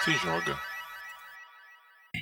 Se joga.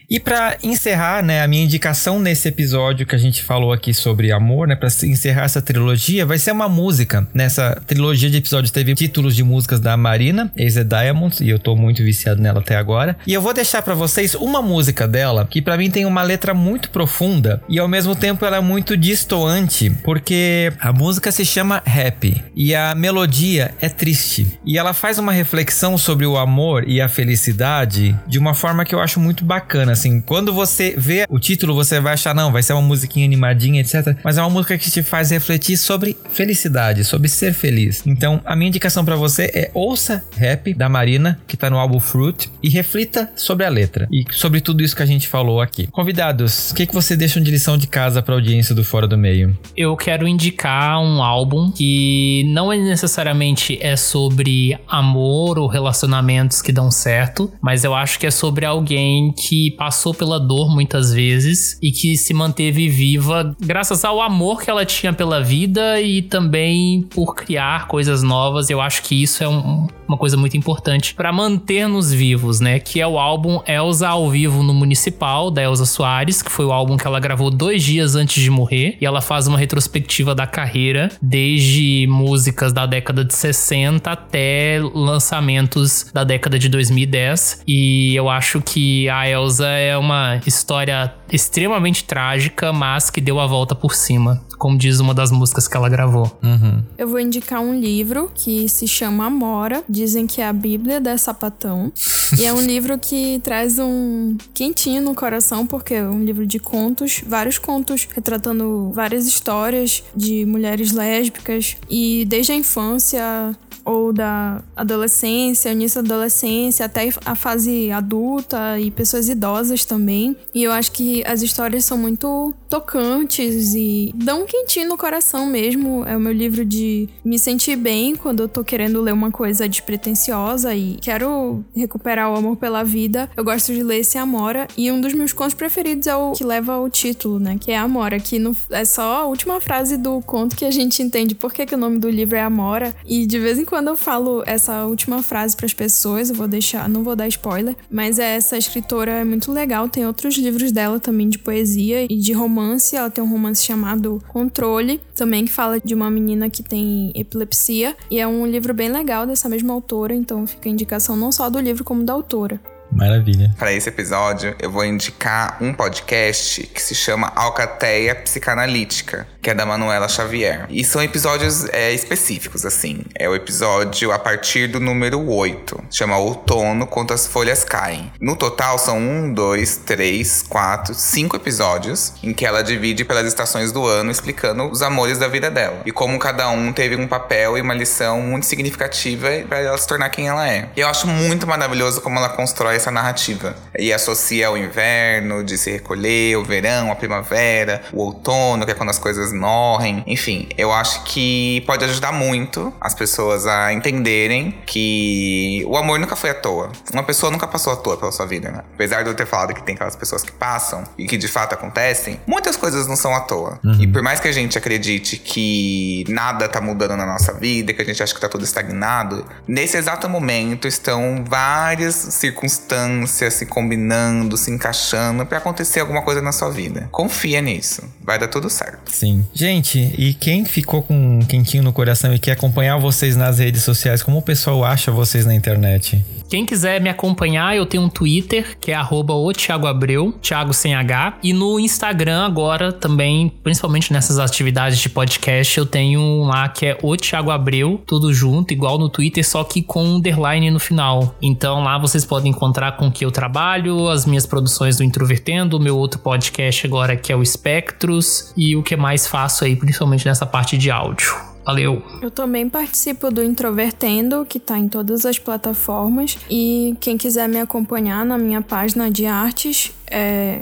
E para encerrar, né, a minha indicação nesse episódio que a gente falou aqui sobre amor, né, para encerrar essa trilogia, vai ser uma música. Nessa trilogia de episódios teve títulos de músicas da Marina, Ace Diamonds, e eu tô muito viciado nela até agora. E eu vou deixar para vocês uma música dela que para mim tem uma letra muito profunda e ao mesmo tempo ela é muito distoante, porque a música se chama Happy e a melodia é triste. E ela faz uma reflexão sobre o amor e a felicidade de uma forma que eu acho muito bacana assim. Quando você vê o título, você vai achar, não, vai ser uma musiquinha animadinha, etc. Mas é uma música que te faz refletir sobre felicidade, sobre ser feliz. Então, a minha indicação para você é ouça Rap da Marina, que tá no álbum Fruit, e reflita sobre a letra e sobre tudo isso que a gente falou aqui. Convidados, o que, que você deixa de lição de casa pra audiência do Fora do Meio? Eu quero indicar um álbum que não é necessariamente é sobre amor ou relacionamentos que dão certo, mas eu acho que é sobre alguém que passou pela dor muitas vezes e que se manteve viva graças ao amor que ela tinha pela vida e também por criar coisas novas. Eu acho que isso é um, uma coisa muito importante para manter-nos vivos, né? Que é o álbum Elsa ao vivo no Municipal, da Elsa Soares, que foi o álbum que ela gravou dois dias antes de morrer. E ela faz uma retrospectiva da carreira, desde músicas da década de 60 até lançamentos da década de 2010. E eu acho que a Elsa é uma história extremamente trágica, mas que deu a volta por cima, como diz uma das músicas que ela gravou. Uhum. Eu vou indicar um livro que se chama Amora. Dizem que é a Bíblia da Sapatão. e é um [laughs] livro que traz um quentinho no coração, porque é um livro de contos, vários contos retratando várias histórias de mulheres lésbicas e desde a infância ou da adolescência, início da adolescência, até a fase adulta e pessoas idosas também. E eu acho que as histórias são muito tocantes e dão um quentinho no coração mesmo. É o meu livro de me sentir bem quando eu tô querendo ler uma coisa despretensiosa e quero recuperar o amor pela vida. Eu gosto de ler esse Amora e um dos meus contos preferidos é o que leva o título, né? Que é Amora, que no, é só a última frase do conto que a gente entende por que, que o nome do livro é Amora. E de vez em quando eu falo essa última frase para as pessoas, eu vou deixar, não vou dar spoiler, mas essa escritora é muito legal, tem outros livros dela também de poesia e de romance, ela tem um romance chamado Controle, também que fala de uma menina que tem epilepsia, e é um livro bem legal dessa mesma autora, então fica a indicação não só do livro como da autora. Maravilha. Para esse episódio, eu vou indicar um podcast que se chama Alcateia Psicanalítica, que é da Manuela Xavier. E são episódios é, específicos, assim. É o episódio a partir do número 8. Chama Outono Quando as Folhas Caem. No total, são um, dois, três, quatro, cinco episódios em que ela divide pelas estações do ano, explicando os amores da vida dela. E como cada um teve um papel e uma lição muito significativa para ela se tornar quem ela é. E eu acho muito maravilhoso como ela constrói essa narrativa. E associa o inverno, de se recolher, o verão, a primavera, o outono, que é quando as coisas morrem. Enfim, eu acho que pode ajudar muito as pessoas a entenderem que o amor nunca foi à toa. Uma pessoa nunca passou à toa pela sua vida, né? Apesar de eu ter falado que tem aquelas pessoas que passam e que de fato acontecem, muitas coisas não são à toa. Uhum. E por mais que a gente acredite que nada tá mudando na nossa vida, que a gente acha que tá tudo estagnado, nesse exato momento estão várias circunstâncias se combinando, se encaixando para acontecer alguma coisa na sua vida. Confia nisso, vai dar tudo certo. Sim. Gente, e quem ficou com um quentinho no coração e quer acompanhar vocês nas redes sociais, como o pessoal acha vocês na internet? Quem quiser me acompanhar, eu tenho um Twitter, que é arroba o Thiago Abreu, Thiago sem H. E no Instagram agora também, principalmente nessas atividades de podcast, eu tenho um lá que é o Thiago Abreu, tudo junto, igual no Twitter, só que com um underline no final. Então lá vocês podem encontrar com que eu trabalho, as minhas produções do Introvertendo, o meu outro podcast agora que é o Espectros e o que mais faço aí, principalmente nessa parte de áudio. Valeu! Eu também participo do Introvertendo, que tá em todas as plataformas. E quem quiser me acompanhar na minha página de artes é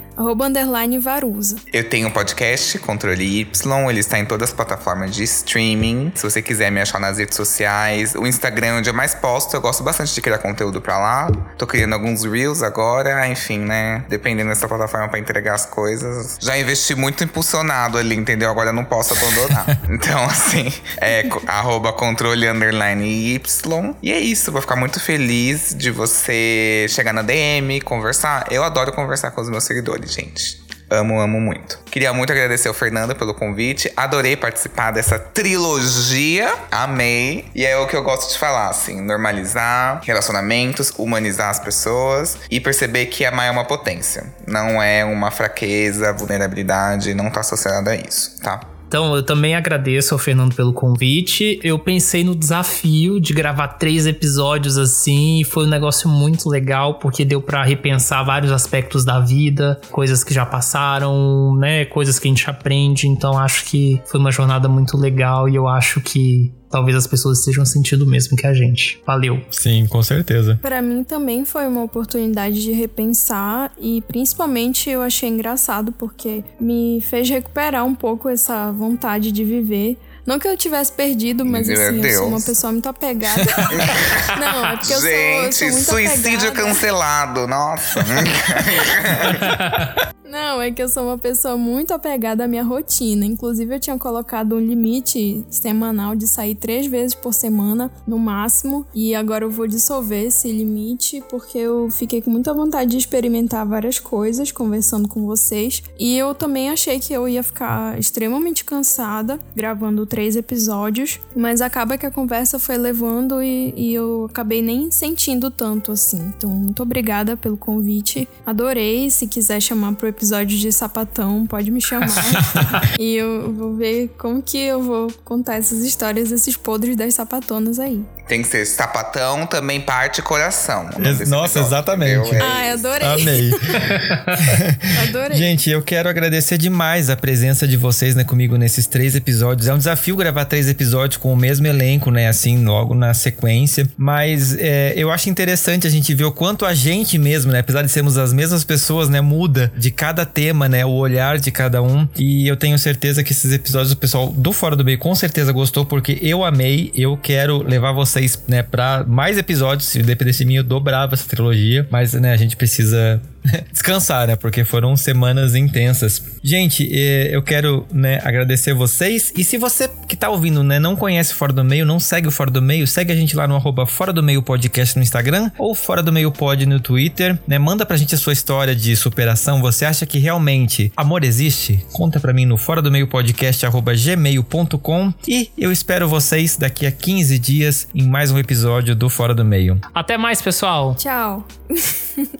Varusa. Eu tenho um podcast, Controle Y, ele está em todas as plataformas de streaming. Se você quiser me achar nas redes sociais, o Instagram é onde eu mais posto. Eu gosto bastante de criar conteúdo pra lá. Tô criando alguns Reels agora, enfim, né? Dependendo dessa plataforma pra entregar as coisas. Já investi muito impulsionado ali, entendeu? Agora eu não posso abandonar. [laughs] então, assim, é arroba controle underline Y. E é isso, vou ficar muito feliz de você chegar na DM, conversar. Eu adoro conversar com os meus seguidores, gente. Amo, amo muito. Queria muito agradecer ao Fernando pelo convite. Adorei participar dessa trilogia. Amei. E é o que eu gosto de falar, assim: normalizar relacionamentos, humanizar as pessoas e perceber que amar é uma potência. Não é uma fraqueza, vulnerabilidade, não tá associada a isso, tá? Então, eu também agradeço ao Fernando pelo convite. Eu pensei no desafio de gravar três episódios assim, e foi um negócio muito legal, porque deu para repensar vários aspectos da vida, coisas que já passaram, né, coisas que a gente aprende. Então, acho que foi uma jornada muito legal e eu acho que talvez as pessoas estejam sentindo o mesmo que a gente. Valeu. Sim, com certeza. Para mim também foi uma oportunidade de repensar e principalmente eu achei engraçado porque me fez recuperar um pouco essa vontade de viver. Não que eu tivesse perdido, mas Meu assim, eu Deus. sou uma pessoa muito apegada. [laughs] Não, é porque eu sou, eu Gente, sou muito suicídio apegada. cancelado. Nossa. [laughs] Não, é que eu sou uma pessoa muito apegada à minha rotina. Inclusive, eu tinha colocado um limite semanal de sair três vezes por semana, no máximo. E agora eu vou dissolver esse limite, porque eu fiquei com muita vontade de experimentar várias coisas, conversando com vocês. E eu também achei que eu ia ficar extremamente cansada, gravando três episódios. Mas acaba que a conversa foi levando e, e eu acabei nem sentindo tanto assim. Então, muito obrigada pelo convite. Adorei. Se quiser chamar pro episódio de sapatão, pode me chamar. [laughs] e eu vou ver como que eu vou contar essas histórias, esses podres das sapatonas aí. Tem que ser sapatão, também parte coração. nossa, episódio, exatamente. entendeu? É Ai, adorei. Amei. [laughs] Adorei. Gente, eu quero agradecer demais a presença de vocês, né, comigo nesses três episódios. É um desafio gravar três episódios com o mesmo elenco, né, assim, logo na sequência. Mas é, eu acho interessante a gente ver o quanto a gente mesmo, né, apesar de sermos as mesmas pessoas, né, muda de cada tema, né, o olhar de cada um. E eu tenho certeza que esses episódios o pessoal do Fora do Meio com certeza gostou, porque eu amei. Eu quero levar vocês, né, pra mais episódios. Se dependesse de mim, eu dobrava essa trilogia. Mas, né, a gente precisa [laughs] descansar, né? Porque foram semanas intensas. Gente, eh, eu quero, né, agradecer vocês. E se você que tá ouvindo, né, não conhece Fora do Meio, não segue o Fora do Meio, segue a gente lá no arroba Fora do Meio Podcast no Instagram ou Fora do Meio Pod no Twitter, né? Manda pra gente a sua história de superação. Você acha que realmente amor existe? Conta pra mim no Fora do Meio Podcast arroba gmail.com e eu espero vocês daqui a 15 dias em mais um episódio do Fora do Meio. Até mais, pessoal. Tchau.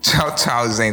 Tchau, tchau, gente.